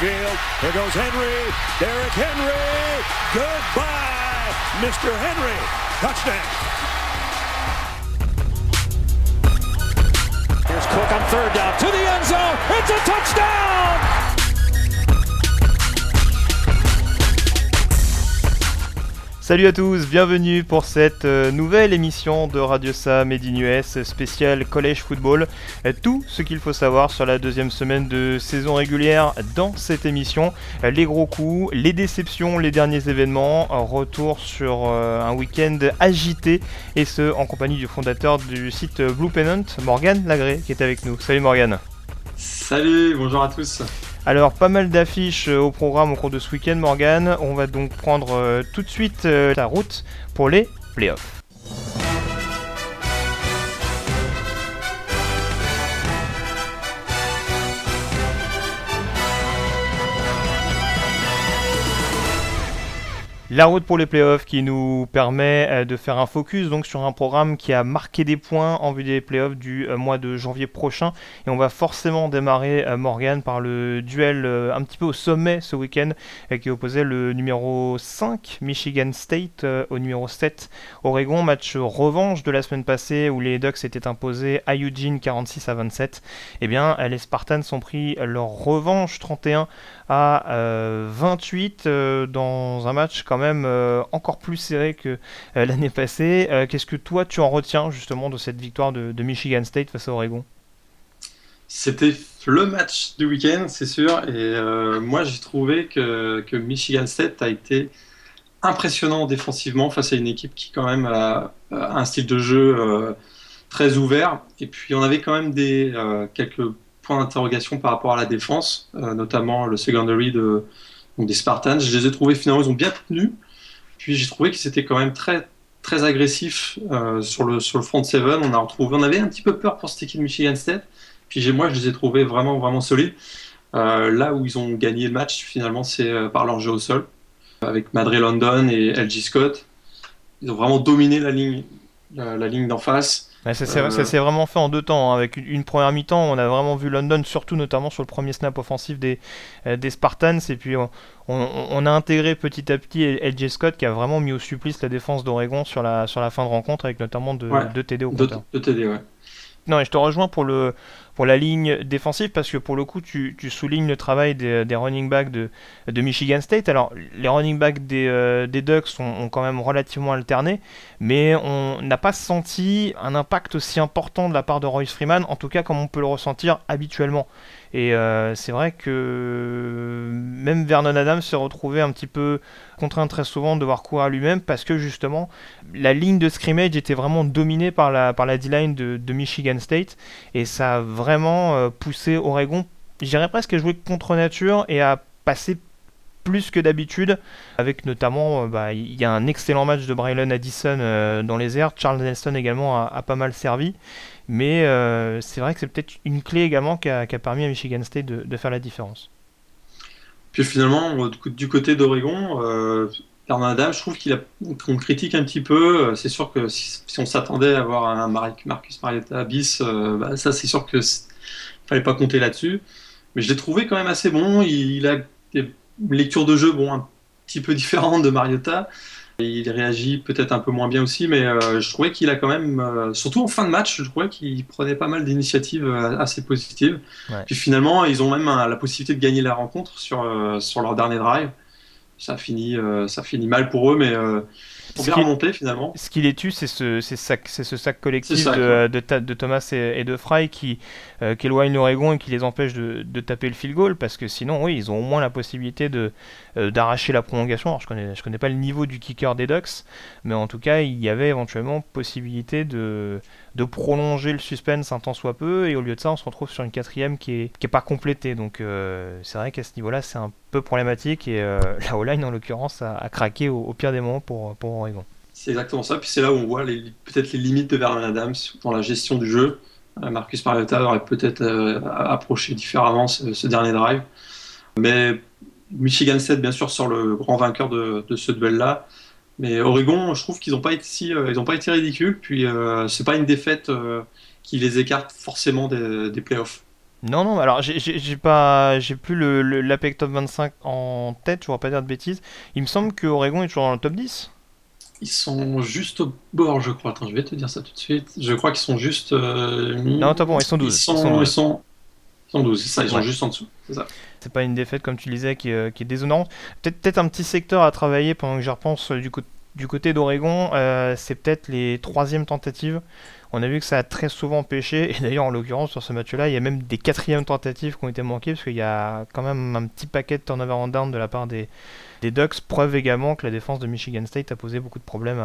field. Here goes Henry. Derrick Henry. Goodbye, Mr. Henry. Touchdown. Here's Cook on third down to the end zone. It's a touchdown. Salut à tous, bienvenue pour cette euh, nouvelle émission de Radio Sam Made in US Collège Football. Euh, tout ce qu'il faut savoir sur la deuxième semaine de saison régulière dans cette émission. Euh, les gros coups, les déceptions, les derniers événements. Retour sur un week-end agité et ce en compagnie du fondateur du site Blue Pennant, Morgan Lagré, qui est avec nous. Salut Morgan. Salut, bonjour à tous. Alors pas mal d'affiches euh, au programme au cours de ce week-end Morgan. On va donc prendre euh, tout de suite euh, la route pour les playoffs. La route pour les playoffs qui nous permet euh, de faire un focus donc sur un programme qui a marqué des points en vue des playoffs du euh, mois de janvier prochain. Et on va forcément démarrer euh, Morgan par le duel un petit peu au sommet ce week-end qui opposait le numéro 5 Michigan State au numéro 7 Oregon. Match revanche de la semaine passée où les Ducks étaient imposés à Eugene 46 à 27. Eh bien les Spartans ont pris leur revanche 31 à 28 dans un match quand même euh, encore plus serré que euh, l'année passée. Euh, qu'est-ce que toi tu en retiens justement de cette victoire de, Michigan State face à Oregon? C'était le match du week-end, c'est sûr. Et moi j'ai trouvé que, que, Michigan State a été impressionnant défensivement face à une équipe qui quand même a, un style de jeu très ouvert. Et puis on avait quand même des, quelques points d'interrogation par rapport à la défense, notamment le secondary des Spartans. Je les ai trouvés finalement, ils ont bien tenu. Puis j'ai trouvé qu'ils étaient quand même très très agressifs euh, sur le sur le front seven. On a retrouvé, on avait un petit peu peur pour cette équipe Michigan State. Puis moi, je les ai trouvés vraiment vraiment solides. Euh, là où ils ont gagné le match, finalement, c'est euh, par leur jeu au sol, avec Madre London et LG Scott. Ils ont vraiment dominé la ligne, la ligne d'en face. Ça s'est vraiment fait en deux temps. Hein. Avec une, première mi-temps, on a vraiment vu London, surtout notamment sur le premier snap offensif des, euh, des Spartans. Et puis on, a intégré petit à petit LJ Scott qui a vraiment mis au supplice la défense d'Oregon sur la, sur la fin de rencontre avec notamment deux, TD au compteur. Deux TD, ouais. Non, et je te rejoins pour, le, pour la ligne défensive parce que pour le coup, tu, soulignes le travail des, running backs de, Michigan State. Alors, les running backs des, euh, Ducks ont, ont, quand même relativement alterné, mais on n'a pas senti un impact aussi important de la part de Royce Freeman, en tout cas comme on peut le ressentir habituellement. Et euh, c'est vrai que même Vernon Adams se retrouvait un petit peu contraint très souvent de devoir courir lui-même parce que justement la ligne de scrimmage était vraiment dominée par la, par la D-line de, Michigan State. Et ça a vraiment euh, poussé Oregon, j'irais presque à jouer contre nature et à passer plus que d'habitude, avec notamment, euh, bah, il y a un excellent match de Braylon Addison dans les airs, Charles Nelson également a pas mal servi, mais euh, c'est vrai que c'est peut-être une clé également qui a, permis à Michigan State de, faire la différence. Puis finalement, du côté d'Oregon, euh, Adam, je trouve qu'on critique un petit peu. Euh, c'est sûr que si, on s'attendait à avoir un Marcus Marietta bis, euh, bah, ça c'est sûr que fallait pas compter là-dessus. Mais je l'ai trouvé quand même assez bon. Il, a des lectures de jeu bon, un petit peu différentes de Marietta. Il réagit peut-être un peu moins bien aussi, mais euh, je trouvais qu'il a quand même, euh, surtout en fin de match, je trouvais qu'il prenait pas mal d'initiatives euh, assez positives. Puis finalement, ils ont même la possibilité de gagner la rencontre sur, sur leur dernier drive. Ça finit, ça finit mal pour eux, mais pour bien remonter finalement. Ce qui les tue, c'est ce, sac, ce sac collectif de, de, Thomas et, de Fry qui, euh, qui éloigne l'Oregon et qui les empêche de, de, taper le field goal parce que sinon, oui, ils ont au moins la possibilité de, euh, d'arracher la prolongation. Alors, je connais, je connais pas le niveau du kicker des Ducks, mais en tout cas, il y avait éventuellement possibilité de, de prolonger le suspense un temps soit peu et au lieu de ça, on se retrouve sur une quatrième qui est, qui est pas complétée. Donc, euh, c'est vrai qu'à ce niveau-là, c'est un peu problématique et la O-line en l'occurrence a, craqué au, pire des moments pour, pour Oregon. C'est exactement ça. Puis c'est là où on voit peut-être les limites de Vernon Adams dans la gestion du jeu. Euh, Marcus Mariota aurait peut-être euh, approché différemment ce, dernier drive. Mais Michigan State, bien sûr, sort le grand vainqueur de, ce duel-là. Mais Oregon, je trouve qu'ils n'ont pas été euh, pas été ridicules. Puis c'est pas une défaite qui les écarte forcément des, playoffs. Non, non, alors j'ai pas, plus l'APEC le, Top 25 en tête, je ne pas dire de bêtises. Il me semble que Oregon est toujours dans le top 10. Ils sont juste au bord, je crois. Attends, je vais te dire ça tout de suite. Je crois qu'ils sont juste. Euh, non, t'as bon, ils sont 12. Ils sont, ils sont, 12, c'est ça, ils sont juste en dessous. C'est ça. C'est pas une défaite, comme tu disais, qui, est, qui est déshonorante. Peut-être peut un petit secteur à travailler pendant que j'y repense du, du côté d'Oregon. Euh, c'est peut-être les troisièmes tentatives on a vu que ça a très souvent pêché, et d'ailleurs en l'occurrence sur ce match-là, il y a même des quatrièmes tentatives qui ont été manquées, parce qu'il y a quand même un petit paquet de turnover en down de la part des, des Ducks, preuve également que la défense de Michigan State a posé beaucoup de problèmes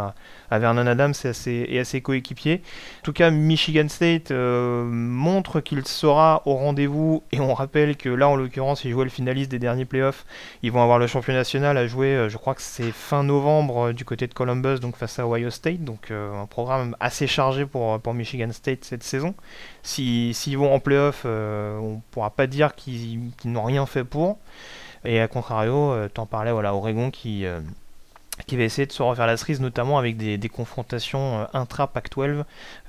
à, Vernon Adams et à, ses, coéquipiers. En tout cas, Michigan State euh, montre qu'il sera au rendez-vous et on rappelle que là, en l'occurrence, ils jouaient le finaliste des derniers playoffs. Ils vont avoir le champion national à jouer, euh, je crois que c'est fin novembre euh, du côté de Columbus, donc face à Ohio State. Donc un programme assez chargé pour, pour Michigan State cette saison. S'ils vont en playoff, on ne pourra pas dire qu'ils n'ont rien fait pour. Et à contrario, euh, t'en parlais, voilà, Oregon qui, euh, qui va essayer de se refaire la cerise, notamment avec des, des confrontations euh, intra-Pac-12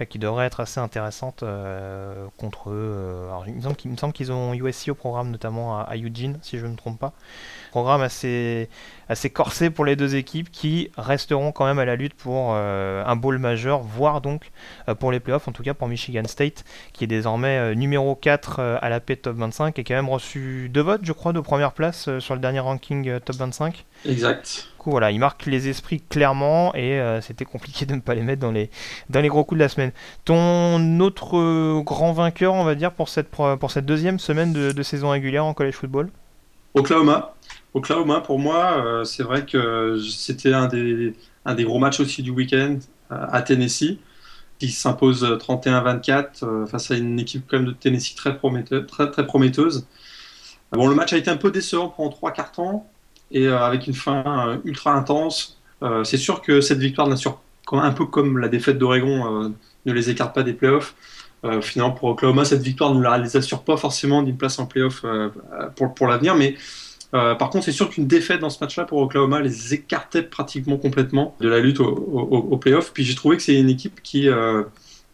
qui devraient être assez intéressantes contre eux. Alors, il me semble qu'ils ont USC au programme, notamment à, à, Eugene, si je ne me trompe pas. Programme assez, assez corsé pour les deux équipes qui resteront quand même à la lutte pour euh, un bowl majeur, voire donc euh, pour les playoffs, en tout cas pour Michigan State, qui est désormais euh, numéro 4 à la P Top 25 et qui a même reçu deux votes, je crois, de première place sur le dernier ranking Top 25. Exact. Du coup, voilà, il marque les esprits clairement et c'était compliqué de ne pas les mettre dans les, dans les gros coups de la semaine. Ton autre grand vainqueur, on va dire, pour cette, pour cette deuxième semaine de, de saison régulière en college football? Oklahoma. Oklahoma, pour moi, euh, c'est vrai que c'était un des, un des gros matchs aussi du week-end euh, à Tennessee, qui s'impose 31-24 euh, face à une équipe quand même de Tennessee très, prometteuse, très, très prometteuse. Bon, le match a été un peu décevant pendant trois quarts temps et avec une fin ultra intense. c'est sûr que cette victoire, un peu comme la défaite d'Oregon, ne les écarte pas des playoffs. finalement, pour Oklahoma, cette victoire ne les assure pas forcément d'une place en playoff pour, pour l'avenir, mais euh, par contre, c'est sûr qu'une défaite dans ce match-là pour Oklahoma les écartait pratiquement complètement de la lutte au, au, playoff. Puis j'ai trouvé que c'est une équipe qui euh,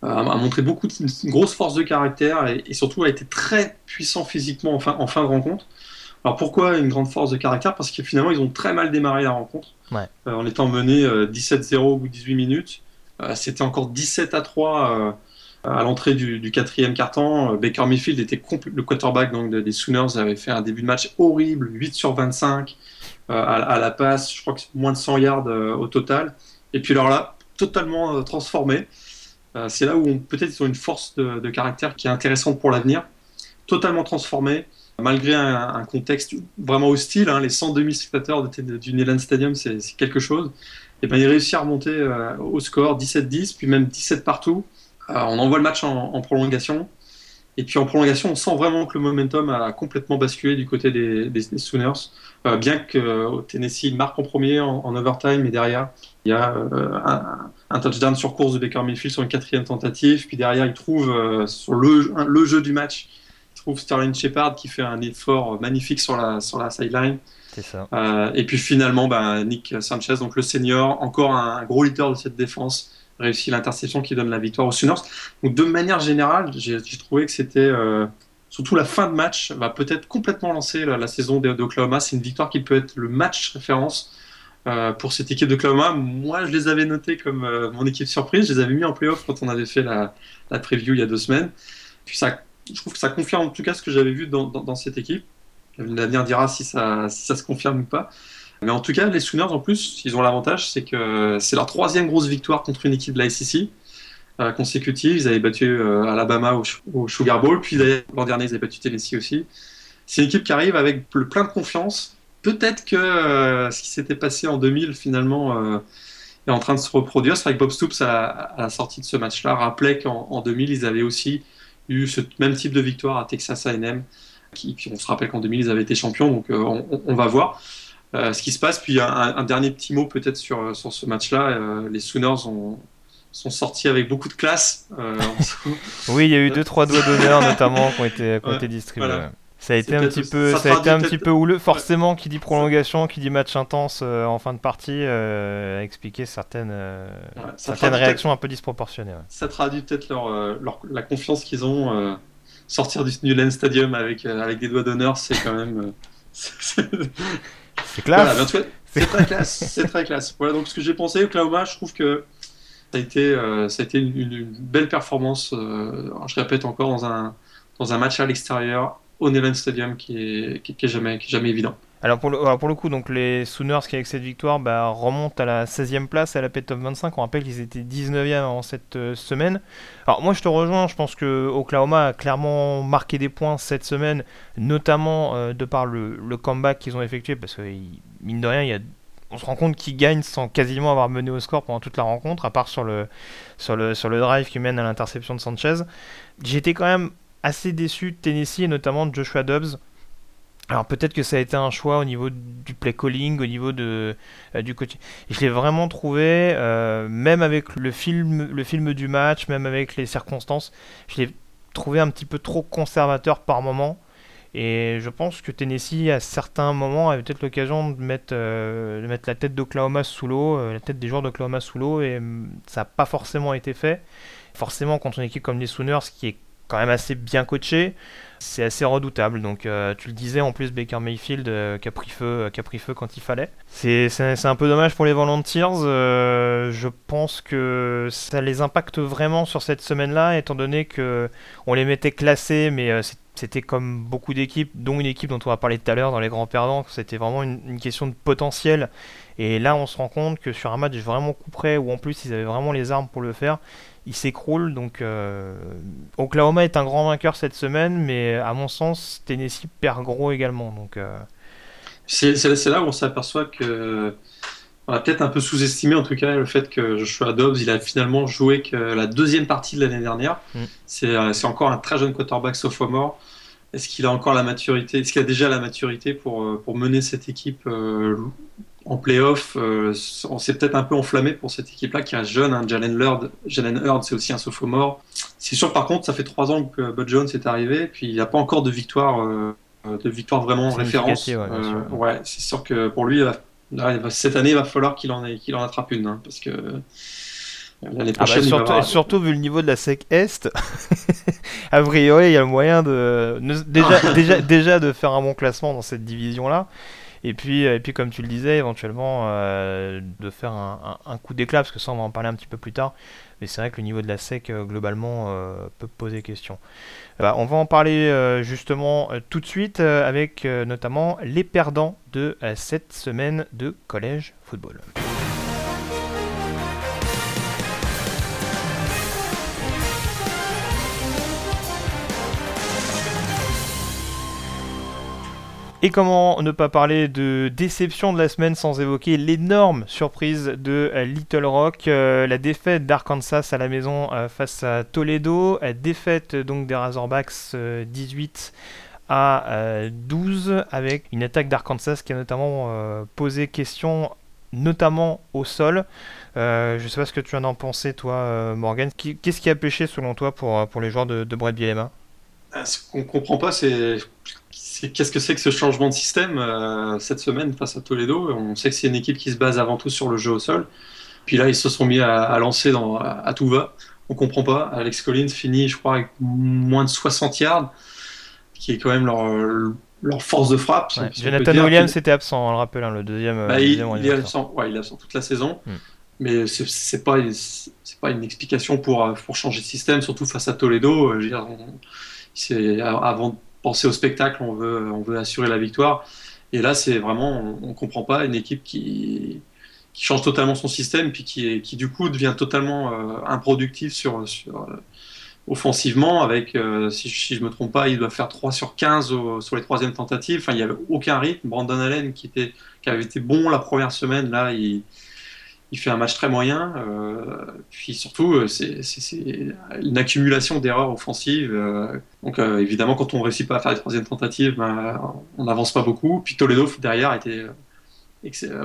a, montré beaucoup de une grosse force de caractère et, surtout a été très puissant physiquement en fin, en fin de rencontre. Alors pourquoi une grande force de caractère? Parce que finalement ils ont très mal démarré la rencontre euh, en étant menés 17-0 au bout de 18 minutes. C'était encore 17 à 3 à l'entrée du, quatrième quart-temps, euh, Baker Mayfield était le quarterback donc, des Sooners, avait fait un début de match horrible, 8 sur 25 euh, à, la passe, je crois que moins de 100 yards euh, au total. Et puis alors là, totalement transformé. c'est là où peut-être ils ont une force de, caractère qui est intéressante pour l'avenir. Totalement transformé, malgré un, contexte vraiment hostile. Hein, les 102 000 spectateurs du Neyland Stadium, c'est quelque chose. Et ben, il réussit à remonter au score 17-10, puis même 17 partout. Euh, on envoie le match en, prolongation. Et puis en prolongation, on sent vraiment que le momentum a complètement basculé du côté des, Sooners. Euh, bien que euh, Tennessee marque en premier en, overtime, et derrière, il y a un, touchdown sur course de Baker Mayfield sur une quatrième tentative. Puis derrière, il trouve sur le, le, jeu du match, il trouve Sterling Shepard qui fait un effort magnifique sur la, sur la sideline. Et puis finalement, ben, Nick Sanchez, donc le senior, encore un gros leader de cette défense, réussi l'interception qui donne la victoire aux Sooners. Donc de manière générale, j'ai trouvé que c'était euh, surtout la fin de match va peut-être complètement lancer la, saison d'Oklahoma. C'est une victoire qui peut être le match référence euh, pour cette équipe d'Oklahoma. Moi, je les avais notés comme euh, mon équipe surprise. Je les avais mis en playoff quand on avait fait la, la, preview il y a deux semaines. Je trouve que ça confirme en tout cas ce que j'avais vu dans, cette équipe. L'avenir dira si ça se confirme ou pas. Mais en tout cas, les Sooners, en plus, ils ont l'avantage, c'est que c'est leur troisième grosse victoire contre une équipe de la SEC euh, consécutive. Ils avaient battu euh, Alabama au, Sugar Bowl, puis l'an dernier, ils avaient battu Tennessee aussi. C'est une équipe qui arrive avec plein de confiance. Peut-être que euh, ce qui s'était passé en 2000, finalement, est en train de se reproduire. C'est vrai que Bob Stoops, à, la sortie de ce match-là, rappelait qu'en 2000, ils avaient aussi eu ce même type de victoire à Texas A&M. Qui, on se rappelle qu'en 2000, ils avaient été champions, donc on va voir. Euh, ce qui se passe. Puis un, dernier petit mot peut-être sur, sur ce match-là. Euh, les Sooners ont, sont sortis avec beaucoup de classe. Euh, oui, il y a eu deux trois doigts d'honneur notamment qui ont été, qui ont été distribués. Ça a été un petit peu, ça, a été un petit peu houleux. Forcément, qui dit prolongation, qui dit match intense en fin de partie, a expliqué certaines, certaines réactions un peu disproportionnées. Ça traduit peut-être leur, leur, la confiance qu'ils ont sortir du Newland Stadium avec, avec des doigts d'honneur, c'est quand même. c'est classe. c'est très classe. C'est très classe. Voilà donc ce que j'ai pensé. Oklahoma, je trouve que ça a été, ça a été une, belle performance. je répète encore dans un, dans un match à l'extérieur au Neyland Stadium qui est, qui, est jamais, qui est jamais évident. Alors pour le, coup, donc les Sooners qui avec cette victoire bah, remontent à la 16e place à la P-Top 25. On rappelle qu'ils étaient 19e en cette euh, semaine. Alors moi je te rejoins, je pense que Oklahoma a clairement marqué des points cette semaine, notamment euh, de par le, le comeback qu'ils ont effectué, parce que mine de rien, on se rend compte qu'ils gagnent sans quasiment avoir mené au score pendant toute la rencontre, à part sur le, sur le, sur le drive qui mène à l'interception de Sanchez. J'étais quand même assez déçu de Tennessee et notamment de Joshua Dobbs. Alors peut-être que ça a été un choix au niveau du play calling, au niveau de, euh, du coaching. Je l'ai vraiment trouvé, euh, même avec le film, le film du match, même avec les circonstances, je l'ai trouvé un petit peu trop conservateur par moment. Et je pense que Tennessee, à certains moments, avait peut-être l'occasion de mettre, euh, de mettre la tête d'Oklahoma sous l'eau, la tête des joueurs d'Oklahoma sous l'eau, et mm, ça n'a pas forcément été fait. Forcément, contre une équipe comme les Sooners, qui est quand même assez bien coaché. C'est assez redoutable. Donc, euh, tu le disais, en plus, Baker Mayfield euh, qui, a pris feu, euh, feu quand il fallait. C'est un peu dommage pour les Volunteers. je pense que ça les impacte vraiment sur cette semaine-là, étant donné que on les mettait classés, mais c'était comme beaucoup d'équipes, dont une équipe dont on va parler tout à l'heure dans les grands perdants. C'était vraiment une, une, question de potentiel. Et là, on se rend compte que sur un match vraiment coup près, où en plus ils avaient vraiment les armes pour le faire, il s'écroule. Donc euh, Oklahoma est un grand vainqueur cette semaine, mais à mon sens, Tennessee perd gros également. Donc euh, c'est là où on s'aperçoit que on a peut-être un peu sous-estimé en tout cas le fait que Joshua Dobbs il a finalement joué que la deuxième partie de l'année dernière. Mm. Euh, c'est encore un très jeune quarterback sophomore. Est-ce qu'il a encore la maturité Est-ce qu'il a déjà la maturité pour, pour mener cette équipe en playoff, euh, on s'est peut-être un peu enflammé pour cette équipe-là qui reste jeune. Hein. Jalen Hurd, Jalen Hurd c'est aussi un sophomore. C'est sûr, par contre, ça fait trois ans que Bud Jones est arrivé, puis il n'y a pas encore de victoire, euh, de victoire vraiment en référence. Euh, ouais, c'est sûr que pour lui, cette année, il va falloir qu'il en, attrape une, hein, parce que l'année ah bah, surtout, surtout, vu le niveau de la SEC Est, a priori, il y a le moyen de déjà, déjà, déjà de faire un bon classement dans cette division-là. Et puis, euh, et puis comme tu le disais, éventuellement euh, de faire un, coup d'éclat, parce que ça on va en parler un petit peu plus tard. Mais c'est vrai que le niveau de la SEC euh, globalement peut poser question. Bah, on va en parler justement tout de suite avec notamment les perdants de cette semaine de collège football. Et comment ne pas parler de déception de la semaine sans évoquer l'énorme surprise de euh, Little Rock, euh, la défaite d'Arkansas à la maison euh, face à Toledo, défaite donc des Razorbacks 18 à 12 avec une attaque d'Arkansas qui a notamment posé question notamment au sol. je ne sais pas ce que tu en as pensé toi Morgan. Qu'est-ce qui a pêché selon toi pour, pour les joueurs de, de Brett Bielema? Ce qu'on comprend pas c'est qu'est-ce que c'est que ce changement de système euh, cette semaine face à Toledo? On sait que c'est une équipe qui se base avant tout sur le jeu au sol. Puis là, ils se sont mis à, lancer dans, à, tout va. On comprend pas. Alex Collins finit, je crois, avec moins de 60 yards, qui est quand même leur, leur force de frappe. Jonathan Williams était absent, on le rappelle, hein, le deuxième. Bah, il, est absent. Ouais, il est absent toute la saison. Hmm. Mais c'est pas, pas une explication pour, pour changer de système, surtout face à Toledo. Je veux dire, avant penser au spectacle, on veut, on veut assurer la victoire. Et là, c'est vraiment, on ne comprend pas une équipe qui, qui change totalement son système, puis qui, qui du coup devient totalement euh, improductif sur, sur euh, offensivement. Avec, euh, si, je ne me trompe pas, il doit faire 3 sur 15 sur les troisièmes tentatives. Enfin, il n'y avait aucun rythme. Brandon Allen, qui, était, qui avait été bon la première semaine, là, il, il fait un match très moyen. Euh, puis surtout, euh, c'est une accumulation d'erreurs offensives. Euh, donc évidemment, quand on ne réussit pas à faire les troisièmes tentatives, ben, on n'avance pas beaucoup. Puis Toledo derrière était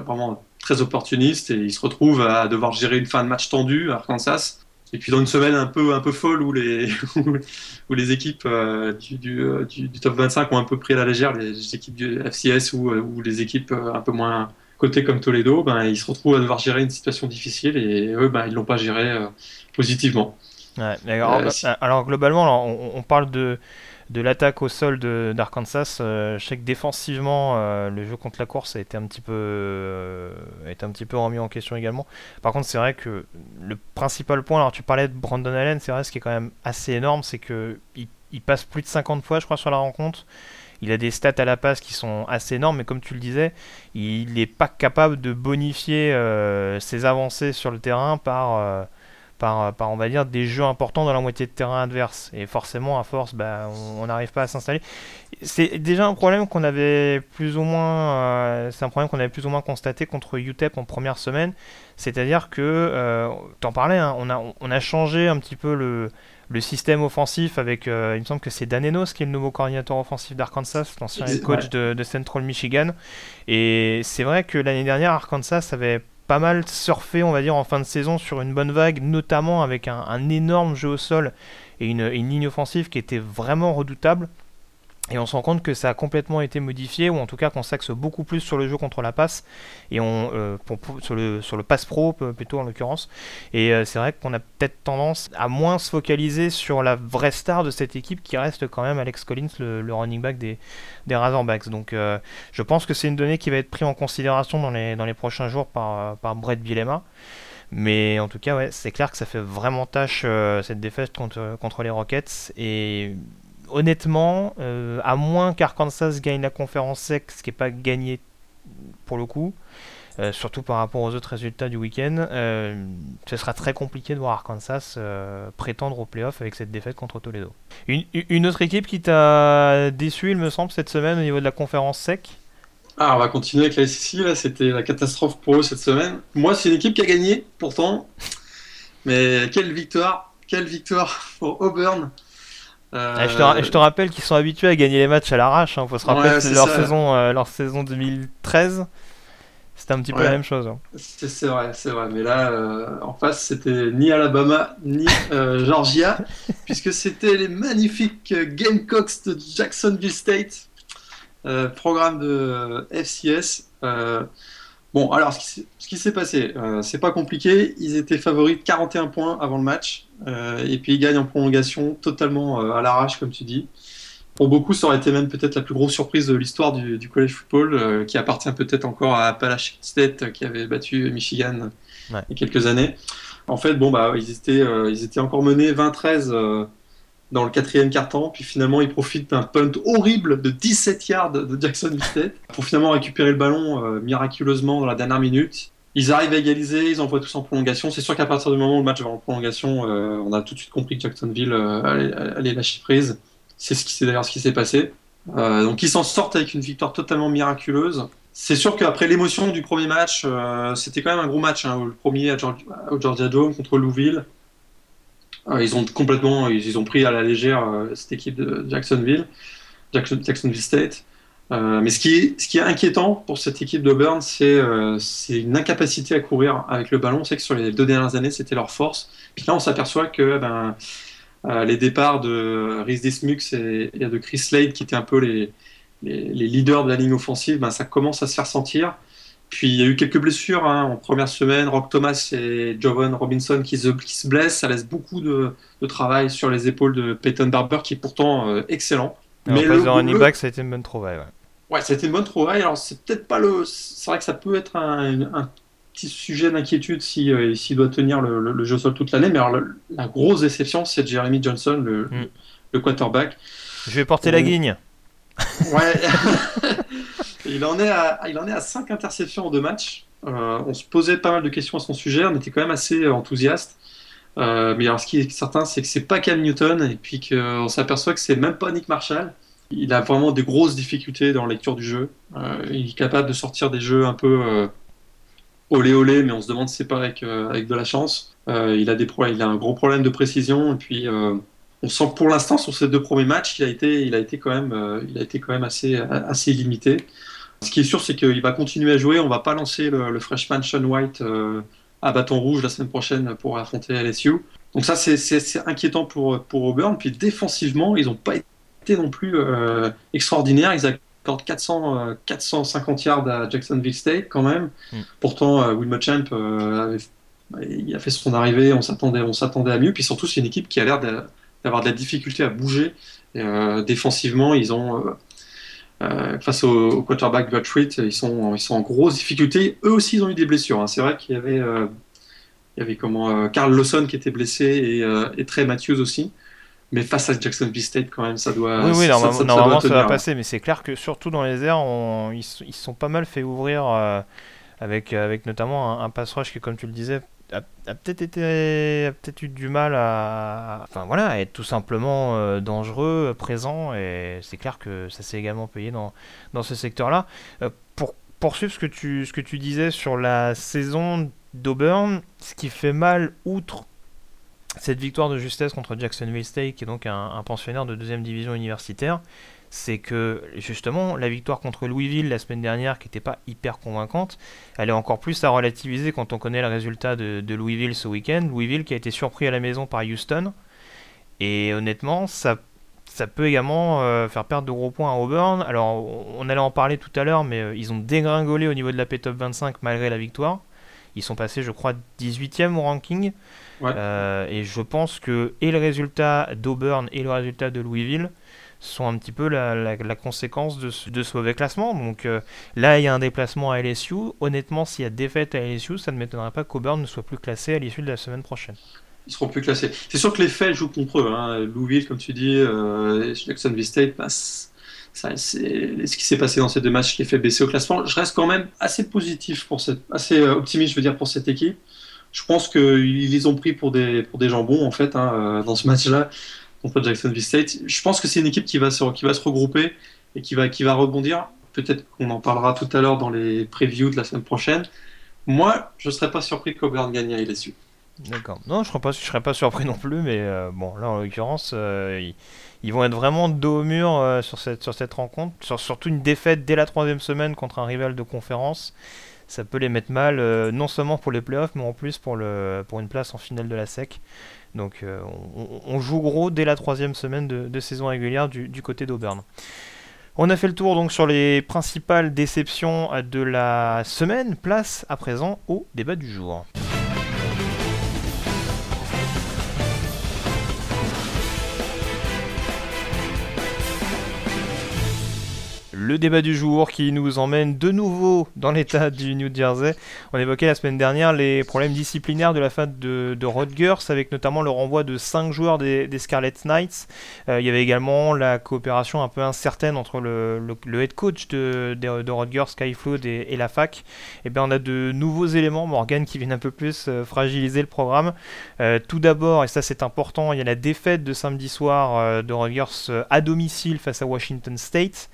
vraiment très opportuniste et il se retrouve à devoir gérer une fin de match tendue à Arkansas. Et puis dans une semaine un peu, un peu folle où les, où les équipes du, du, du, top 25 ont un peu pris à la légère, les équipes du FCS ou, ou les équipes un peu moins côté comme Toledo, ben, ils se retrouvent à devoir gérer une situation difficile et eux, ben, ils l'ont pas géré euh, positivement. alors, globalement, on, parle de, de l'attaque au sol d'Arkansas. je sais que défensivement, le jeu contre la course a été un petit peu, a été un petit peu remis en question également. Par contre, c'est vrai que le principal point, alors tu parlais de Brandon Allen, c'est vrai, ce qui est quand même assez énorme, c'est que il passe plus de 50 fois, je crois, sur la rencontre. Il a des stats à la passe qui sont assez énormes, mais comme tu le disais, il n'est pas capable de bonifier euh, ses avancées sur le terrain par, euh, par, par, on va dire, des jeux importants dans la moitié de terrain adverse. Et forcément, à force, bah, on n'arrive pas à s'installer. C'est déjà un problème qu'on avait plus ou moins, euh, c'est un problème qu'on avait plus ou moins constaté contre UTEP en première semaine. C'est-à-dire que, t'en parlais, hein, on, a, on a changé un petit peu le le système offensif avec, euh, il me semble que c'est Danenos qui est le nouveau coordinateur offensif d'Arkansas, l'ancien coach de, Central Michigan. Et c'est vrai que l'année dernière, Arkansas avait pas mal surfé, on va dire, en fin de saison sur une bonne vague, notamment avec un, énorme jeu au sol et une ligne offensive qui était vraiment redoutable. Et on se rend compte que ça a complètement été modifié, ou en tout cas qu'on s'axe beaucoup plus sur le jeu contre la passe, et on, euh, sur, le, sur le pass pro plutôt en l'occurrence. Et euh, c'est vrai qu'on a peut-être tendance à moins se focaliser sur la vraie star de cette équipe qui reste quand même Alex Collins, le, running back des, des Razorbacks. Donc euh, je pense que c'est une donnée qui va être prise en considération dans les, dans les prochains jours par, par Brett Bielema. Mais en tout cas, ouais, c'est clair que ça fait vraiment tâche cette défaite contre, contre les Rockets. Et honnêtement, euh, à moins qu'Arkansas gagne la conférence sec, ce qui n'est pas gagné pour le coup, euh, surtout par rapport aux autres résultats du week-end, euh, ce sera très compliqué de voir Arkansas prétendre au playoff avec cette défaite contre Toledo. Une, autre équipe qui t'a déçu, il me semble, cette semaine au niveau de la conférence sec? Ah, on va continuer avec la SEC, là, c'était la catastrophe pour eux cette semaine. Moi, c'est une équipe qui a gagné, pourtant, mais quelle victoire, quelle victoire pour Auburn. Euh, je, te, rappelle qu'ils sont habitués à gagner les matchs à l'arrache. Hein. faut se rappeler que leur, saison, euh, leur saison 2013. C'était un petit peu la même chose. Hein. C'est vrai, c'est vrai. Mais là, euh, en face, c'était ni Alabama ni Georgia, puisque c'était les magnifiques Gamecocks de Jacksonville State, programme de FCS. Bon, alors, ce qui, s'est passé, euh, c'est pas compliqué. Ils étaient favoris de 41 points avant le match. Euh, et puis, ils gagnent en prolongation totalement euh, à l'arrache, comme tu dis. Pour beaucoup, ça aurait été même peut-être la plus grosse surprise de l'histoire du, college football, qui appartient peut-être encore à Appalachian State, qui avait battu Michigan il y a quelques années. En fait, bon, bah, ils étaient, ils étaient encore menés 20-13 dans le quatrième quart-temps, puis finalement il profite d'un punt horrible de 17 yards de Jackson pour finalement récupérer le ballon euh, miraculeusement dans la dernière minute. Ils arrivent à égaliser, ils envoient tous en prolongation. C'est sûr qu'à partir du moment où le match va en prolongation, euh, on a tout de suite compris que Jacksonville euh, allait, lâcher prise. C'est ce qui d'ailleurs ce qui s'est passé. donc ils s'en sortent avec une victoire totalement miraculeuse. C'est sûr qu'après l'émotion du premier match, c'était quand même un gros match. Hein, le premier au Georgia Dome contre Louisville. Euh, ils ont complètement, ils, ont pris à la légère euh, cette équipe de Jacksonville, Jacksonville State. Euh, mais ce qui, est, inquiétant pour cette équipe d'Auburn, c'est une incapacité à courir avec le ballon. On sait que sur les deux dernières années, c'était leur force. Puis là, on s'aperçoit que ben, les départs de Rhys Dismux et, de Chris Slade, qui étaient un peu les, les, leaders de la ligne offensive, ben, ça commence à se faire sentir. Puis il y a eu quelques blessures hein, en première semaine. Rock Thomas et Jovan Robinson qui se, blessent. Ça laisse beaucoup de, travail sur les épaules de Peyton Barber qui est pourtant euh, excellent. Mais le, running back, ça a été une bonne trouvaille. Ouais, ouais ça a été une bonne trouvaille. Alors c'est peut-être pas le. C'est vrai que ça peut être un, petit sujet d'inquiétude s'il euh, doit tenir le, jeu sol toute l'année. Mais alors la grosse déception, c'est Jeremy Johnson, le, mm. quarterback. Je vais porter la euh, guigne. Ouais. il, en est à, il en est à 5 interceptions en deux matchs. Euh, on se posait pas mal de questions à son sujet, on était quand même assez enthousiaste. Euh, mais alors, ce qui est certain, c'est que c'est pas Cam Newton, et puis qu'on s'aperçoit que c'est même pas Nick Marshall. Il a vraiment des grosses difficultés dans la lecture du jeu. Euh, il est capable de sortir des jeux un peu olé olé, mais on se demande si c'est pas avec, de la chance. il, a des il a un gros problème de précision, et puis on sent que pour l'instant sur ces deux premiers matchs, il a été, il a été quand même, euh, il a été quand même assez limité. Ce qui est sûr, c'est qu'il va continuer à jouer. On va pas lancer le, freshman Sean White euh, à bâton rouge la semaine prochaine pour affronter LSU. Donc ça, c'est inquiétant pour, pour Auburn. Puis défensivement, ils n'ont pas été non plus euh, extraordinaires. Ils accordent 400, 450 yards à Jacksonville State quand même. Mm. Pourtant, avait il a fait son arrivée, on s'attendait, on s'attendait à mieux. Puis surtout, c'est une équipe qui a l'air d'avoir de la difficulté à bouger. défensivement, ils ont face au, quarterback Buttritt, ils sont, ils sont en grosse difficulté. Eux aussi, ils ont eu des blessures. Hein. C'est vrai qu'il y avait, il y avait comment, Carl Lawson qui était blessé et, et Trey Matthews aussi. Mais face à Jacksonville State, quand même, ça doit. Oui, oui, normalement, ça, va passer. Mais c'est clair que surtout dans les airs, ils, se sont pas mal fait ouvrir avec, avec notamment un, pass rush qui, comme tu le disais, a, peut-être été peut-être eu du mal à enfin voilà être tout simplement euh, dangereux présent et c'est clair que ça s'est également payé dans, dans ce secteur là euh, pour poursuivre ce que tu ce que tu disais sur la saison d'Auburn ce qui fait mal outre cette victoire de justesse contre Jacksonville State qui est donc un pensionnaire de deuxième division universitaire c'est que justement la victoire contre Louisville la semaine dernière, qui n'était pas hyper convaincante, elle est encore plus à relativiser quand on connaît le résultat de, Louisville ce week-end. Louisville qui a été surpris à la maison par Houston. Et honnêtement, ça, ça peut également euh, faire perdre de gros points à Auburn. Alors, on allait en parler tout à l'heure, mais euh, ils ont dégringolé au niveau de la P-Top 25 malgré la victoire. Ils sont passés, je crois, 18e au ranking. Euh, et je pense que et le résultat d'Auburn et le résultat de Louisville sont un petit peu la, conséquence de ce, de ce, mauvais classement. Donc euh, là, il y a un déplacement à LSU. Honnêtement, s'il y a défaite à LSU, ça ne m'étonnerait pas qu'Auburn ne soit plus classé à l'issue de la semaine prochaine. Ils seront plus classés. C'est sûr que les faits jouent contre eux. Hein. Louisville, comme tu dis, euh, Jacksonville State, bah, c'est ce qui s'est passé dans ces deux matchs qui a fait baisser au classement. Je reste quand même assez positif, pour cette, assez euh, optimiste, je veux dire, pour cette équipe. Je pense qu'ils les ont pris pour des, pour des jambons, en fait, hein, dans ce match-là contre Jacksonville State. Je pense que c'est une équipe qui va se, qui va se regrouper et qui va, qui va rebondir. Peut-être qu'on en parlera tout à l'heure dans les previews de la semaine prochaine. Moi, je ne serais pas surpris qu'Auburn gagne à LSU. D'accord. Non, je ne serais, pas, surpris non plus, mais euh, bon, là, en l'occurrence, euh, ils, vont être vraiment dos au mur euh, sur, cette, sur cette rencontre. Sur, surtout une défaite dès la troisième semaine contre un rival de conférence. Ça peut les mettre mal, non seulement pour les playoffs, mais en plus pour, le, pour une place en finale de la SEC. Donc euh, on, joue gros dès la troisième semaine de, saison régulière du, du côté d'Auburn. On a fait le tour donc sur les principales déceptions de la semaine. Place à présent au débat du jour. Le débat du jour qui nous emmène de nouveau dans l'état du New Jersey. On évoquait la semaine dernière les problèmes disciplinaires de la fin de, de Rutgers, avec notamment le renvoi de 5 joueurs des, Scarlet Knights. Euh, il y avait également la coopération un peu incertaine entre le, head coach de, de, Rutgers, Sky Flood, et, la fac. Et eh bien on a de nouveaux éléments, Morgan, qui viennent un peu plus euh, fragiliser le programme. Euh, tout d'abord, et ça c'est important, il y a la défaite de samedi soir de Rutgers à domicile face à Washington State.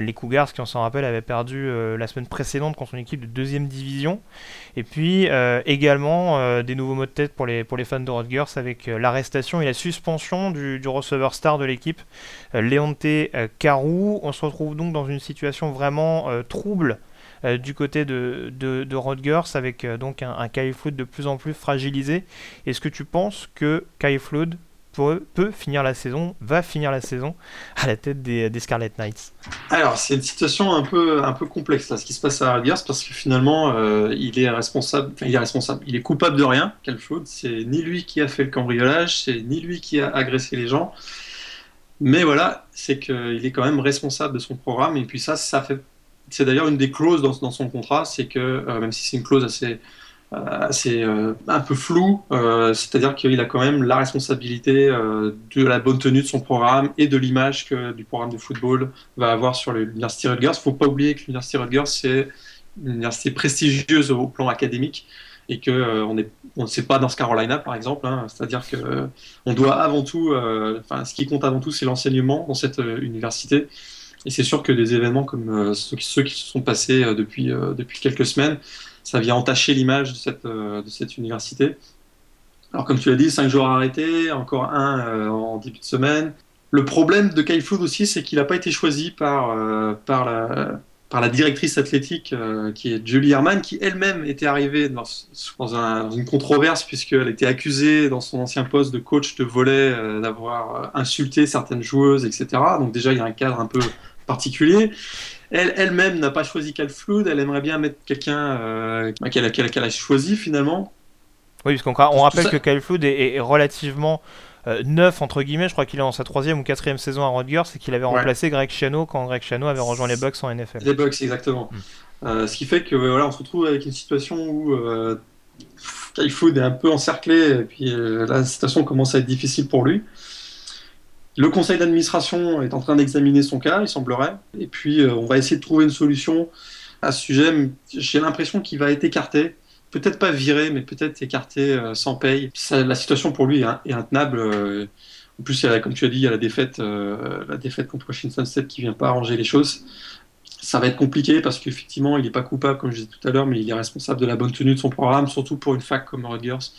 Les Cougars, qui on s'en rappelle, avaient perdu euh, la semaine précédente contre une équipe de deuxième division. Et puis euh, également des nouveaux mots de tête pour les, pour les fans de Rutgers avec l'arrestation et la suspension du, receveur star de l'équipe, Leonte Carou. On se retrouve donc dans une situation vraiment trouble du côté de, de, Rutgers avec donc un, un Kai Flood de plus en plus fragilisé. Est-ce que tu penses que Kai Flood peut, finir la saison, va finir la saison à la tête des, Scarlet Knights Alors, c'est une situation un peu, un peu complexe, là, ce qui se passe à Rutgers, parce que finalement, euh, il est responsable, il est responsable, il est coupable de rien, Calfoud. C'est ni lui qui a fait le cambriolage, c'est ni lui qui a agressé les gens. Mais voilà, c'est qu'il est quand même responsable de son programme, et puis ça, ça fait. C'est d'ailleurs une des clauses dans, son contrat, c'est que, euh, même si c'est une clause assez c'est euh, un peu flou, euh, c'est-à-dire qu'il a quand même la responsabilité de la bonne tenue de son programme et de l'image que du programme de football va avoir sur l'université Rutgers. Il ne faut pas oublier que l'université Rutgers, c'est une université prestigieuse au plan académique et que on ne sait pas dans ce Carolina par exemple hein. c'est-à-dire que on doit avant tout ce qui compte avant tout c'est l'enseignement dans cette université et c'est sûr que des événements comme ceux, ceux, qui se sont passés depuis depuis quelques semaines ça vient entacher l'image de cette, euh, de cette université. Alors comme tu l'as dit, cinq joueurs arrêtés, encore un euh, en début de semaine. Le problème de Kyle Flood aussi, c'est qu'il n'a pas été choisi par, euh, la, directrice athlétique qui est Julie Herman, qui elle-même était arrivée dans, une controverse puisqu'elle était accusée dans son ancien poste de coach de volet d'avoir insulté certaines joueuses, etc. Donc déjà, il y a un cadre un peu particulier. Elle, même n'a pas choisi Cal Flood, elle aimerait bien mettre quelqu'un euh, qu'elle a, choisi finalement. Oui, parce qu'on on rappelle que Kyle Flood est, relativement neuf entre guillemets. Je crois qu'il est dans sa troisième ou quatrième saison à Rutgers et qu'il avait remplacé Greg Chiano quand Greg Chiano avait rejoint les Bucks en NFL. Les Bucks, exactement. Hmm. ce qui fait que voilà, on se retrouve avec une situation où Kyle Flood est un peu encerclé et puis la situation commence à être difficile pour lui. Le conseil d'administration est en train d'examiner son cas, il semblerait, et puis euh, on va essayer de trouver une solution à ce sujet. J'ai l'impression qu'il va être écarté, peut-être pas viré, mais peut-être écarté euh, sans paye. la situation pour lui est, intenable. Euh, en plus, comme tu as dit, il y a la défaite, la défaite contre Washington State qui vient pas arranger les choses. Ça va être compliqué parce qu'effectivement, il n'est pas coupable, comme je disais tout à l'heure, mais il est responsable de la bonne tenue de son programme, surtout pour une fac comme Rutgers.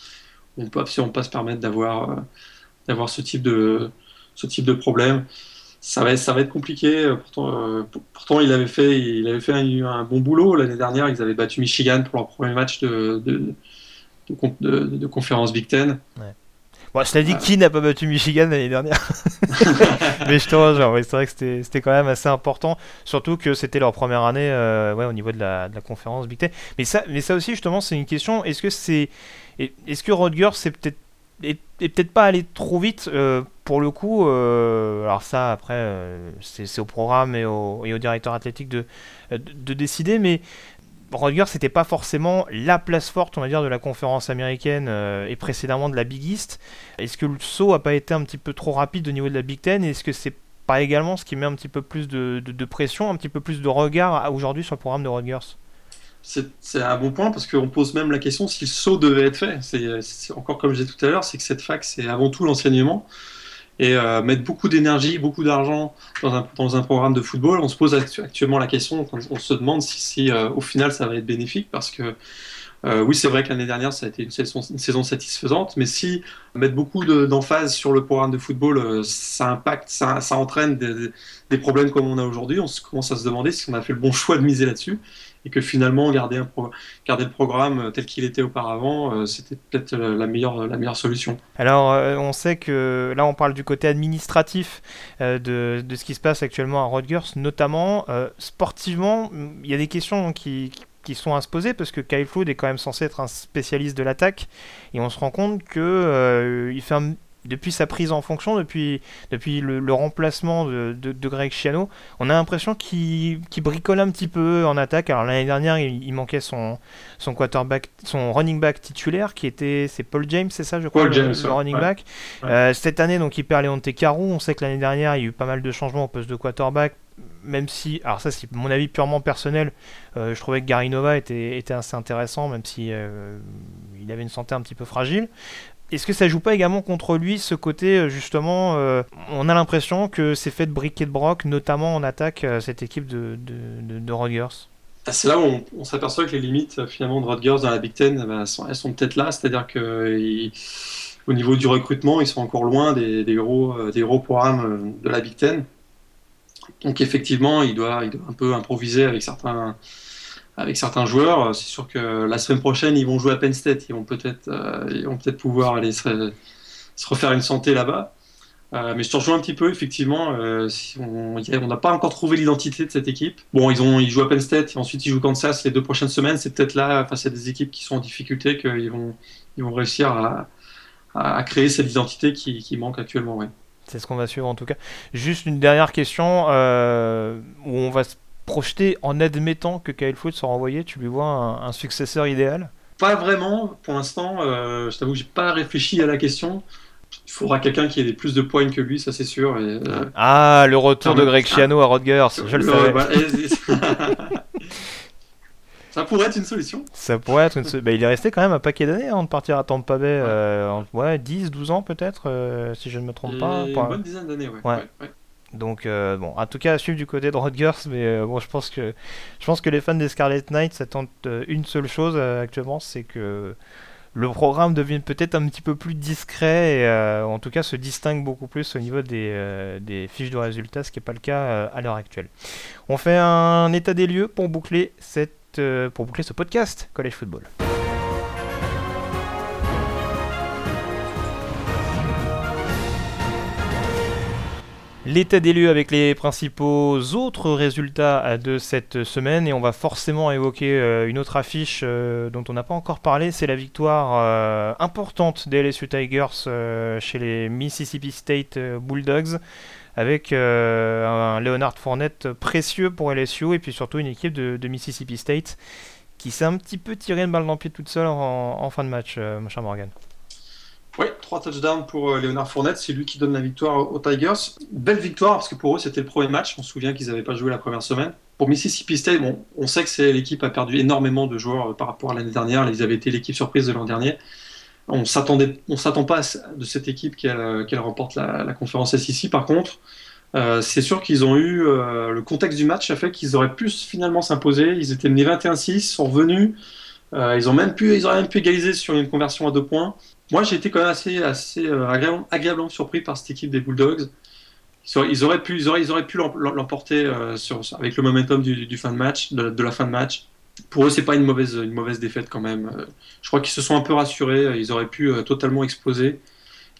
On ne peut absolument pas se permettre d'avoir d'avoir ce type de, ce type de problème. Ça va, être, ça va être compliqué. Pourtant, euh, pourtant il avait fait, il avait fait un, bon boulot l'année dernière. Ils avaient battu Michigan pour leur premier match de, de, de, conférence Big Ten. Ouais. Bon, cela dit, qui n'a pas battu Michigan l'année dernière Mais je te rejoins, c'est vrai que c'était quand même assez important, surtout que c'était leur première année euh, ouais, au niveau de la, de la, conférence Big Ten. Mais ça, mais ça aussi, justement, c'est une question est-ce que c'est. Est-ce que Rodgers, c'est peut-être peut-être pas aller trop vite euh, pour le coup. Euh, alors ça, après, euh, c'est au programme et au, directeur athlétique de, de, décider, mais Rodgers, c'était pas forcément la place forte, on va dire, de la conférence américaine et précédemment de la Big East. Est-ce que le saut a pas été un petit peu trop rapide au niveau de la Big Ten? Est-ce que c'est pas également ce qui met un petit peu plus de, pression, un petit peu plus de regard aujourd'hui sur le programme de Rodgers c'est un bon point parce qu'on pose même la question si le saut devait être fait. C'est encore comme je disais tout à l'heure, c'est que cette fac, c'est avant tout l'enseignement. Et euh, mettre beaucoup d'énergie, beaucoup d'argent dans un, dans un, programme de football, on se pose actuellement la question, on se demande si, euh, au final ça va être bénéfique parce que euh, oui, c'est vrai que l'année dernière, ça a été une saison, une saison satisfaisante, mais si mettre beaucoup d'emphase sur le programme de football, ça impacte, ça, ça entraîne des, des, problèmes comme on a aujourd'hui, on commence à se demander si on a fait le bon choix de miser là-dessus et que finalement garder, le programme tel qu'il était auparavant, euh, c'était peut-être la meilleure, la meilleure solution. Alors euh, on sait que là on parle du côté administratif euh, de, ce qui se passe actuellement à Rutgers, notamment sportivement, il y a des questions qui, sont à se poser parce que Kyle Flood est quand même censé être un spécialiste de l'attaque et on se rend compte que il fait un, depuis sa prise en fonction, depuis, depuis le, remplacement de, de, Greg Chiano, on a l'impression qu'il bricole un petit peu en attaque. Alors l'année dernière, il, manquait son, son quarterback, son running back titulaire, qui était c'est Paul James, c'est ça, je crois, le, running back. Euh, cette année, donc il perd Léonte Carou. On sait que l'année dernière, il y a eu pas mal de changements au poste de quarterback. Même si, alors ça c'est mon avis purement personnel, euh, je trouvais que Gary Nova était, était assez intéressant, même si euh, il avait une santé un petit peu fragile. Est-ce que ça joue pas également contre lui ce côté euh, justement euh, On a l'impression que c'est fait de briques et de broc, notamment en attaque euh, cette équipe de, de, de, Rodgers? Ah, c'est là où on, s'aperçoit que les limites finalement de Rodgers dans la Big Ten, eh ben, elles sont, peut-être là, c'est-à-dire que au niveau du recrutement, ils sont encore loin des, des gros, des gros programmes de la Big Ten. Donc effectivement, il doit, il doit un peu improviser avec certains, avec certains joueurs. C'est sûr que la semaine prochaine, ils vont jouer à Penn State. Ils vont peut-être euh, peut-être pouvoir aller se, refaire une santé là-bas. Euh, mais je te rejoins un petit peu, effectivement. Euh, on n'a pas encore trouvé l'identité de cette équipe. Bon, ils, ont, ils jouent à Penn State et ensuite ils jouent Kansas les deux prochaines semaines. C'est peut-être là, face à des équipes qui sont en difficulté, qu'ils vont, ils vont réussir à, créer cette identité qui, qui manque actuellement. Ouais. C'est ce qu'on va suivre en tout cas. Juste une dernière question où on va se projeté en admettant que Kyle Flood soit renvoyé, tu lui vois un, successeur idéal? Pas vraiment, pour l'instant. Euh, je t'avoue que j'ai pas réfléchi à la question. Il faudra quelqu'un qui ait plus de points que lui, ça c'est sûr. Euh, ah, le retour de Greg Chiano à Rodgers, je le, savais. Bah, ça pourrait être une solution. Ça pourrait être une bah, il est resté quand même un paquet d'années avant de partir à Tampa Bay. Ouais, euh, 10, 12 ans peut-être, si je ne me trompe pas. Une bonne dizaine d'années, ouais. ouais. Donc euh, bon, en tout cas à suivre du côté de Rodgers, mais euh, bon, je pense que je pense que les fans des Scarlet Knights s'attendent euh, une seule chose actuellement, c'est que le programme devienne peut-être un petit peu plus discret et en tout cas se distingue beaucoup plus au niveau des, fiches de résultats, ce qui n'est pas le cas à l'heure actuelle. On fait un état des lieux pour boucler cette pour boucler ce podcast College Football. L'état des lieux avec les principaux autres résultats de cette semaine et on va forcément évoquer euh, une autre affiche euh, dont on n'a pas encore parlé, c'est la victoire euh, importante des LSU Tigers chez les Mississippi State Bulldogs avec un Leonard Fournette précieux pour LSU et puis surtout une équipe de, Mississippi State qui s'est un petit peu tiré une balle dans le pied toute seule en, en fin de match, mon cher Morgan. Oui, trois touchdowns pour euh, Léonard Fournette, c'est lui qui donne la victoire aux Tigers. Belle victoire parce que pour eux c'était le premier match, on se souvient qu'ils n'avaient pas joué la première semaine. Pour Mississippi State, bon, on sait que l'équipe a perdu énormément de joueurs euh, par rapport à l'année dernière, ils avaient été l'équipe surprise de l'an dernier. On s'attendait, on s'attend pas de cette équipe qu'elle euh, remporte la, conférence SEC. Par contre, c'est sûr qu'ils ont eu le contexte du match a fait qu'ils auraient pu finalement s'imposer. Ils étaient menés 21-6, sont revenus. ils ont même pu, ils auraient même pu égaliser sur une conversion à deux points. Moi, j'ai été quand même assez, euh, agréablement surpris par cette équipe des Bulldogs. Ils auraient pu, ils auraient pu l'emporter euh, avec le momentum du, fin de match, de, la fin de match. Pour eux, c'est pas une mauvaise, une mauvaise défaite quand même. Euh, je crois qu'ils se sont un peu rassurés. Ils auraient pu totalement exploser.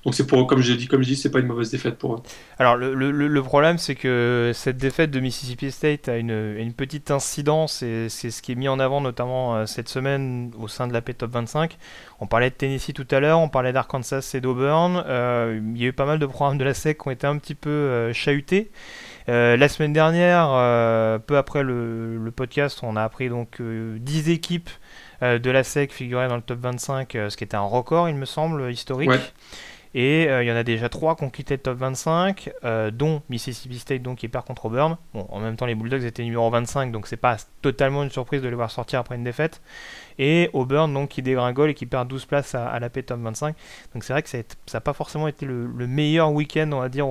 Donc c'est pour comme j'ai dit, comme je dis, c'est pas une mauvaise défaite pour eux. Alors le, le, le problème c'est que cette défaite de Mississippi State a une, une petite incidence et c'est ce qui est mis en avant notamment euh, cette semaine au sein de la P Top 25. On parlait de Tennessee tout à l'heure, on parlait d'Arkansas et d'Auburn. Euh, il y a eu pas mal de programmes de la SEC qui ont été un petit peu euh, chahutés. la semaine dernière, peu après le, le, podcast, on a appris donc 10 équipes de la SEC figuraient dans le top 25, ce qui était un record, il me semble, historique. Et euh, il y en a déjà trois qui ont quitté le top 25, euh, dont Mississippi State donc, qui perd contre Auburn. Bon, en même temps, les Bulldogs étaient numéro 25, donc c'est pas totalement une surprise de les voir sortir après une défaite. Et Auburn donc, qui dégringole et qui perd 12 places à, la paix top 25. Donc c'est vrai que ça n'a pas forcément été le, meilleur week-end, on va dire,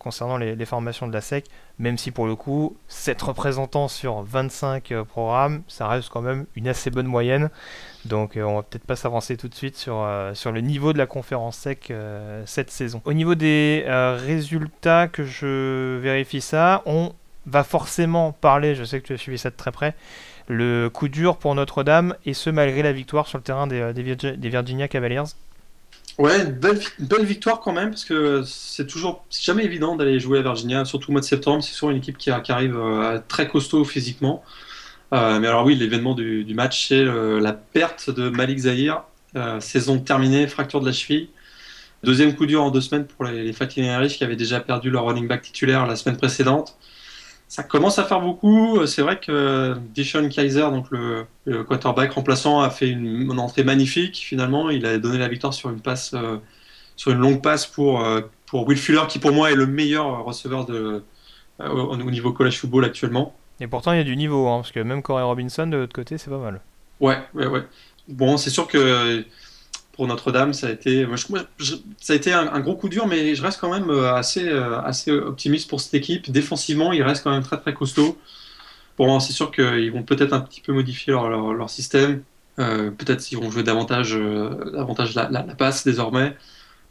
concernant les, formations de la SEC, même si pour le coup, 7 représentants sur 25 euh, programmes, ça reste quand même une assez bonne moyenne. Donc euh, on va peut-être pas s'avancer tout de suite sur, euh, sur le niveau de la conférence sec euh, cette saison. Au niveau des résultats que je vérifie ça, on va forcément parler, je sais que tu as suivi ça de très près, le coup dur pour Notre-Dame, et ce malgré la victoire sur le terrain des, des, Virginia Cavaliers. Ouais, belle, belle victoire quand même, parce que c'est toujours jamais évident d'aller jouer à Virginia, surtout au mois de septembre. C'est souvent une équipe qui, qui arrive très costaud physiquement. Euh, mais alors oui, l'événement du, match, c'est euh, la perte de Malik Zahir, euh, saison terminée, fracture de la cheville. Deuxième coup dur en deux semaines pour les, les Irish qui avaient déjà perdu leur running back titulaire la semaine précédente. Ça commence à faire beaucoup. C'est vrai que Dishon Kaiser, donc le, quarterback remplaçant, a fait une, entrée magnifique. Finalement, il a donné la victoire sur une passe, sur une longue passe pour, pour Will Fuller, qui pour moi est le meilleur receveur de, au niveau college football actuellement. Et pourtant, il y a du niveau, hein, parce que même Corey Robinson, de l'autre côté, c'est pas mal. Ouais, ouais, ouais. Bon, c'est sûr que pour Notre-Dame, ça a été, ça a été un, gros coup dur, mais je reste quand même euh, assez, euh, assez optimiste pour cette équipe. Défensivement, il reste quand même très très costaud. Bon, c'est sûr qu'ils vont peut-être un petit peu modifier leur, leur, système. Euh, peut-être qu'ils vont jouer davantage, davantage la, la, passe désormais.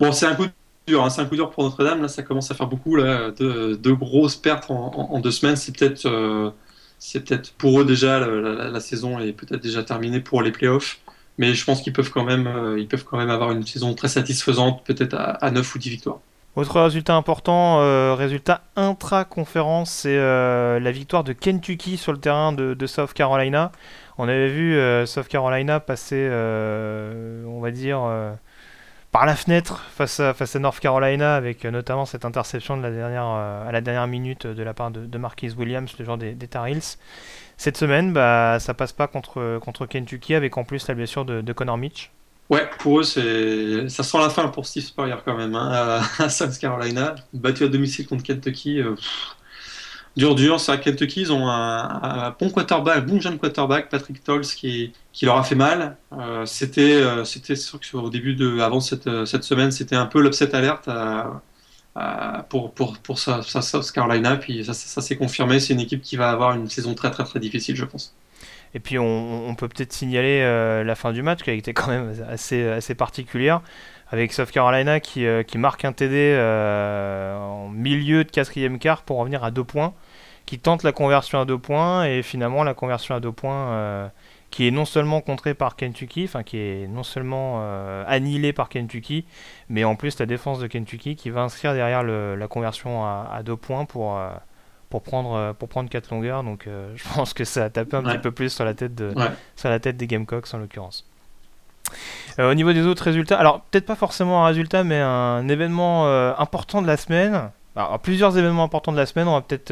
Bon, c'est un coup dur, hein, c'est un coup dur pour Notre-Dame. Là, ça commence à faire beaucoup. Là, deux, grosses pertes en, deux semaines. C'est peut-être, euh, c'est peut-être pour eux déjà la, saison est peut-être déjà terminée pour les playoffs. Mais je pense qu'ils peuvent quand même, euh, ils peuvent quand même avoir une saison très satisfaisante, peut-être à, 9 ou 10 victoires. Autre résultat important, euh, résultat intra-conférence, c'est la victoire de Kentucky sur le terrain de, de South Carolina. On avait vu South Carolina passer, on va dire, par la fenêtre face à, face à North Carolina avec euh, notamment cette interception de la dernière, euh, à la dernière minute de la part de, de Marquise Williams, le genre des, des Tar Heels. Cette semaine, bah, ça passe pas contre, contre Kentucky avec en plus la blessure de, de Connor Mitch. Ouais, pour eux, ça sent la fin pour Steve Spurrier quand même hein, à, South Carolina. Battu à domicile contre Kentucky. Euh, dur, dur. C'est Kentucky, ils ont un, bon quarterback, un bon jeune quarterback, Patrick Tolls, qui, qui leur a fait mal. Euh, c'était, euh, c'était sûr que au début de, avant cette, euh, cette semaine, c'était un peu l'upset alerte pour, pour, pour South Carolina. Puis ça, ça, s'est confirmé. C'est une équipe qui va avoir une saison très, très, très difficile, je pense. Et puis on, on peut peut-être signaler la fin du match qui a été quand même assez, assez particulière avec South Carolina qui, qui marque un TD en milieu de quatrième quart pour revenir à deux points qui tente la conversion à deux points et finalement la conversion à deux points euh, qui est non seulement contré par Kentucky, enfin qui est non seulement annihilé par Kentucky, mais en plus la défense de Kentucky qui va inscrire derrière la conversion à, deux points pour, pour, prendre, pour prendre 4 longueurs. Donc je pense que ça a tapé un petit peu plus sur la tête, de, sur la tête des Gamecocks en l'occurrence. au niveau des autres résultats, alors peut-être pas forcément un résultat, mais un événement important de la semaine. Alors, plusieurs événements importants de la semaine, on va peut-être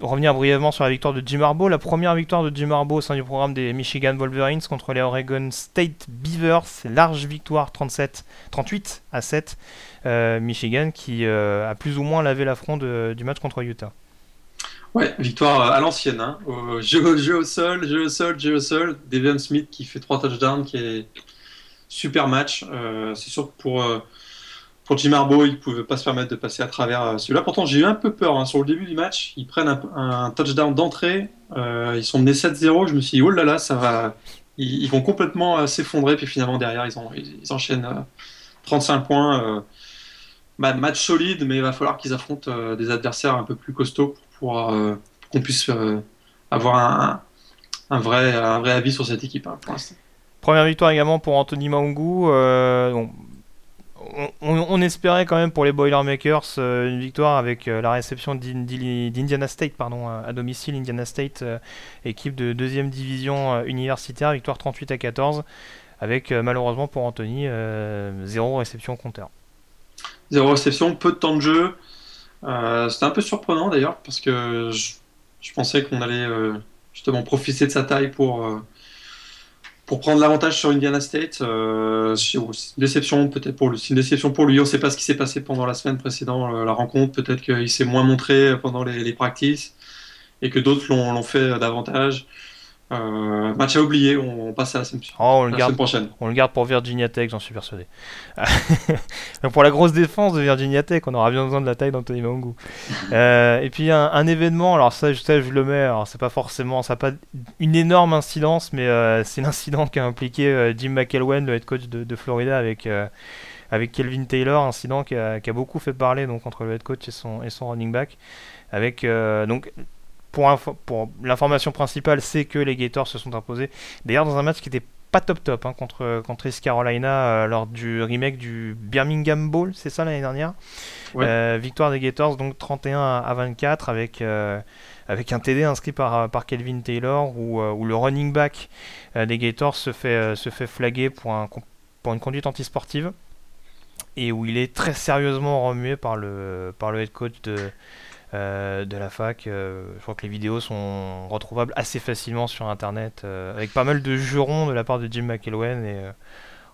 revenir brièvement sur la victoire de Jim Harbaugh. La première victoire de Jim Harbaugh au sein du programme des Michigan Wolverines contre les Oregon State Beavers. Large victoire 37, 38 à 7. Euh, Michigan qui euh, a plus ou moins lavé l'affront du match contre Utah. Ouais, victoire à l'ancienne. Hein. jeu, au sol, jeu au sol, jeu au sol. Devin Smith qui fait trois touchdowns, qui est super match. Euh, c'est sûr que pour pour Jim Harbaugh, il pouvait pas se permettre de passer à travers euh, celui-là. Pourtant, j'ai eu un peu peur. Hein. Sur le début du match, ils prennent un, touchdown d'entrée. Euh, ils sont menés 7-0. Je me suis dit, oh là là, ça va. Ils, vont complètement euh, s'effondrer. Puis finalement, derrière, ils, enchaînent 35 points. Bah, match solide, mais il va falloir qu'ils affrontent des adversaires un peu plus costauds pour, qu'on puisse avoir un, vrai, avis sur cette équipe hein. Première victoire également pour Anthony Maungu. Euh, on, espérait quand même pour les Boilermakers euh, une victoire avec euh, la réception d'Indiana State pardon, à domicile. Indiana State, euh, équipe de deuxième division universitaire, victoire 38 à 14, avec malheureusement pour Anthony zéro réception compteur. Zéro réception, peu de temps de jeu. C'était un peu surprenant d'ailleurs parce que je pensais qu'on allait justement profiter de sa taille pour pour prendre l'avantage sur Indiana State. Euh, déception peut-être pour lui. une déception pour lui. On ne sait pas ce qui s'est passé pendant la semaine précédente, euh, la rencontre. Peut-être qu'il s'est moins montré pendant les, les practices et que d'autres l'ont fait davantage. Euh, match à oublier, on, passe à la, semaine, oh, on le garde, prochaine. On le garde pour Virginia Tech, j'en suis persuadé. pour la grosse défense de Virginia Tech, on aura bien besoin de la taille d'Anthony Mangu. Euh, et puis un, événement, alors ça, je, je le mets, alors c'est pas forcément, ça pas une énorme incidence, mais euh, c'est l'incident qui a impliqué Jim McElwain, le head coach de, Florida, avec avec Kelvin Taylor, incident qui a, qui a, beaucoup fait parler donc entre le head coach et son, et son running back. Avec donc pour, l'information principale, c'est que les Gators se sont imposés. D'ailleurs, dans un match qui était pas top top hein, contre, contre East Carolina euh, lors du remake du Birmingham Bowl, c'est ça l'année dernière. Euh, victoire des Gators donc 31 à 24 avec, euh, avec un TD inscrit par, par Kelvin Taylor où, où le running back des Gators se fait, se fait flaguer pour, un, pour une conduite antisportive et où il est très sérieusement remué par le, par le head coach de, euh, de la fac. Euh, je crois que les vidéos sont retrouvables assez facilement sur internet, euh, avec pas mal de jurons de la part de Jim McElwain et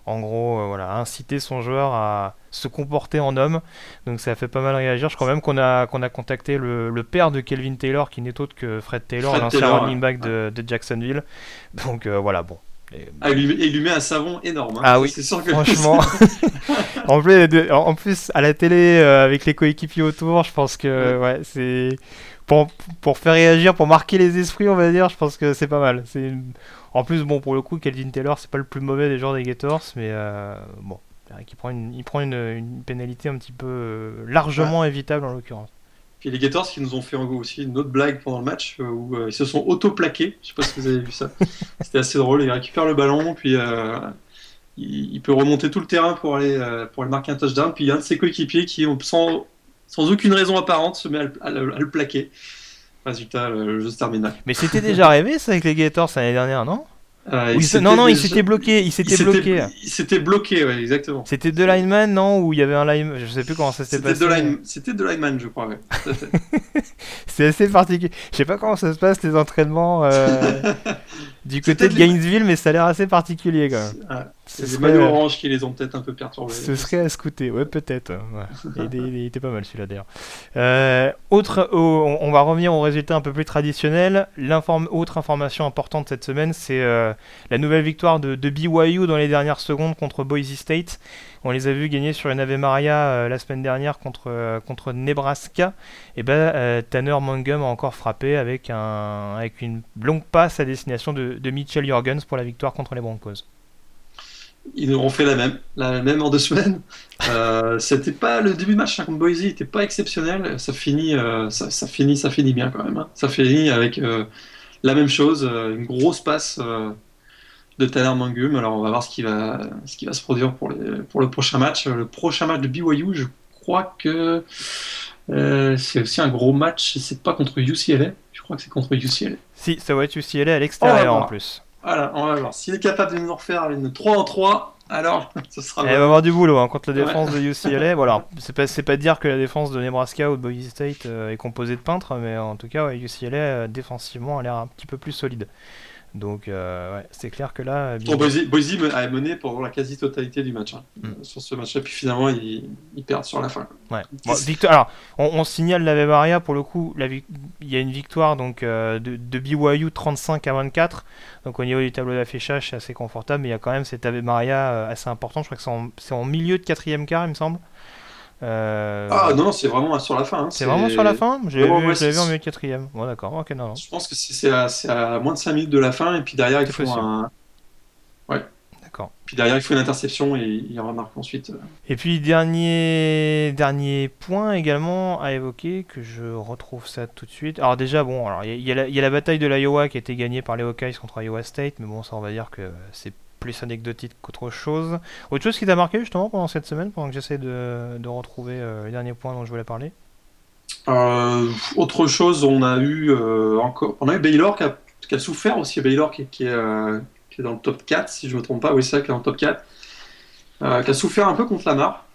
en gros, voilà, inciter son joueur à se comporter en homme. Donc ça a fait pas mal réagir. Je crois même qu'on a, qu'on a contacté le, père de Kelvin Taylor, qui n'est autre que Fred Taylor, l'ancien running back de, de, Jacksonville. Donc voilà, bon, ah, il, lui, met un savon énorme. Hein. Ah oui, c'est sûr que franchement. en, plus, en plus, à la télé, euh, avec les coéquipiers autour, je pense que ouais. c'est pour, pour, faire réagir, pour marquer les esprits, on va dire, je pense que c'est pas mal. C'est En plus, bon, pour le coup, Kelvin Taylor, c'est pas le plus mauvais des joueurs des Gators, mais euh, bon, il prend, une, il prend une, une, pénalité un petit peu euh, largement évitable en l'occurrence. Puis les Gators qui nous ont fait aussi une autre blague pendant le match euh, où euh, ils se sont auto-plaqués. Je sais pas si vous avez vu ça. C'était assez drôle. Il récupère le ballon, puis euh, il, peut remonter tout le terrain pour aller, pour aller marquer un touchdown. Puis il y a un de ses coéquipiers qui, sans, sans aucune raison apparente, se met à, le, plaquer. Résultat, le jeu se termine. Mais c'était déjà arrivé ça avec les Gators l'année dernière, non? Euh, non, non, il s'était bloqué. Il s'était bloqué. Il s'était bloqué, ouais, exactement. C'était deux lineman, non Ou il y avait un lineman Je sais plus comment ça s'était passé. C'était deux lineman, je crois, ouais. C'est assez particulier. Je sais pas comment ça se passe, les entraînements euh, du côté de Gainesville, mais ça a l'air assez particulier quand même. C'est les maillots orange qui les ont peut-être un peu perturbés. Ce serait à scouter, ouais, peut-être. il, était pas mal celui-là d'ailleurs. Euh, autre, on va revenir au résultat un peu plus traditionnel. autre information importante cette semaine, c'est euh, la nouvelle victoire de, BYU dans les dernières secondes contre Boise State. On les a vus gagner sur une Ave Maria euh, la semaine dernière contre, contre Nebraska. Et ben Tanner Mangum a encore frappé avec, un, avec une longue passe à destination de, de Mitchell Jorgens pour la victoire contre les Broncos ils auront fait la même, la même en deux semaines. Euh, c'était pas le début de match contre Boise, n'était pas exceptionnel. Ça finit, euh, ça, finit, ça finit bien quand même. Hein. Ça finit avec euh, la même chose, une grosse passe de Tanner Mangum. Alors on va voir ce qui va, ce qui va se produire pour, les, pour le prochain match. Le prochain match de BYU, je crois que c'est aussi un gros match. C'est pas contre UCLA. Je crois que c'est contre UCLA. Si, ça va être UCLA à l'extérieur en plus. Voilà, on va voir. S'il est capable de nous refaire une 3 en 3, alors ce sera. Il va avoir du boulot hein, contre la défense de UCLA. voilà, c'est pas, pas dire que la défense de Nebraska ou de Boise State euh, est composée de peintres, mais en tout cas, UCLA euh, défensivement a l'air un petit peu plus solide. Donc, euh, ouais, c'est clair que là. Boise, a mené pendant la quasi-totalité du match. Hein, mm. Sur ce match-là, puis finalement, ils, perdent sur la fin. Ouais. victoire, alors, on, signale la Maria pour le coup. il y a une victoire donc, euh, de, de, BYU 35 à 24. Donc, au niveau du tableau d'affichage, c'est assez confortable. Mais il y a quand même cette Ave Maria euh, assez important. Je crois que c'est en, c'est en milieu de quatrième quart, il me semble. Euh, ah non, c'est vraiment sur la fin. Hein. C'est vraiment sur la fin J'ai vu, vu, en milieu quatrième. Bon, d'accord, ok, non, Je pense que c'est à, à, moins de 5 minutes de la fin, et puis derrière, il faut un. Ouais. D'accord. Puis derrière, il faut une interception, et il remarque ensuite. Euh. Et puis, dernier, dernier point également à évoquer, que je retrouve ça tout de suite. Alors, déjà, bon, il y, y, a la bataille de l'Iowa qui a été gagnée par les Hawkeyes contre Iowa State, mais bon, ça, on va dire que c'est plus anecdotique qu'autre chose. Autre chose qui t'a marqué justement pendant cette semaine, pendant que j'essaie de, retrouver euh, les derniers points dont je voulais parler? Euh, Autre chose, on a eu euh, encore, on a eu Baylor qui a, souffert aussi, Baylor qui, est, qui, est, dans le top 4, si je ne me trompe pas, oui c'est ça, qui est dans le top 4, qui a souffert un peu contre la Lamar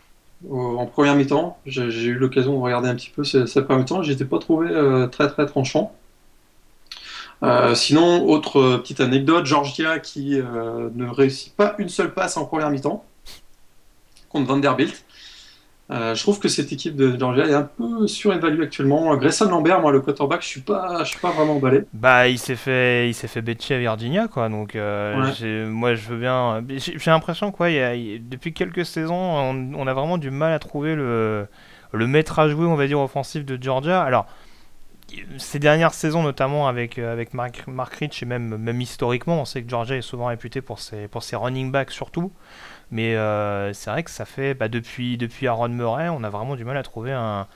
en première mi-temps. J'ai eu l'occasion de regarder un petit peu cette, première mi-temps, je n'étais pas trouvé très très tranchant. Euh, sinon, autre euh, petite anecdote, Georgia qui euh, ne réussit pas une seule passe en première mi-temps contre Vanderbilt. je trouve que cette équipe de Georgia est un peu surévaluée actuellement. Grayson Lambert, moi le quarterback, je suis pas, je suis pas vraiment emballé. Bah, il s'est fait, il s'est fait à Virginia, quoi. Donc, moi, je veux bien. J'ai l'impression quoi, depuis quelques saisons, on, a vraiment du mal à trouver le, le maître à jouer, on va dire, offensif de Georgia. Alors ces dernières saisons, notamment avec, euh, avec Mark, Mark Rich, et même, même historiquement, on sait que Georgia est souvent réputé pour ses, pour ses running backs surtout. Mais euh, c'est vrai que ça fait, bah, depuis, depuis Aaron Murray, on a vraiment du mal à trouver un,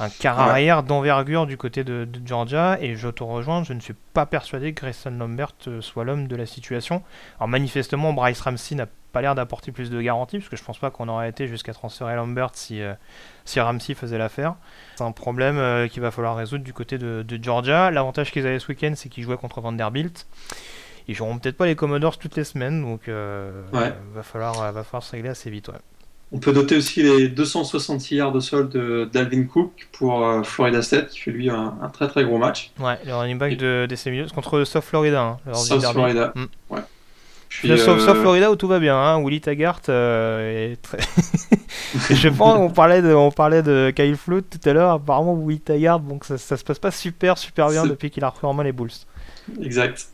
un quart arrière d'envergure du côté de, Georgia. Et je te rejoins, je ne suis pas persuadé que Grayson Lambert euh, soit l'homme de la situation. Alors manifestement, Bryce Ramsey n'a pas l'air d'apporter plus de garanties, parce que je pense pas qu'on aurait été jusqu'à transférer Lambert si, si Ramsey faisait l'affaire. C'est un problème euh, qu'il va falloir résoudre du côté de, Georgia. L'avantage qu'ils avaient ce week-end, c'est qu'ils jouaient contre Vanderbilt. Ils joueront peut-être pas les Commodores toutes les semaines, donc euh, va, falloir, va falloir se régler assez vite. On peut noter aussi les 266 yards de sol de Dalvin Cook pour euh, Florida State, qui fait lui un, très très gros match. Ouais, le running back de, des contre South Florida. Hein, South Florida, mm. ouais. Sauf, Florida où tout va bien, hein. Willy Taggart est très... je pense, on parlait de, on parlait de Kyle Flood tout à l'heure. Apparemment, Will Taggart, donc ça, ça, se passe pas super, super bien depuis qu'il a repris en main les Bulls. Exact.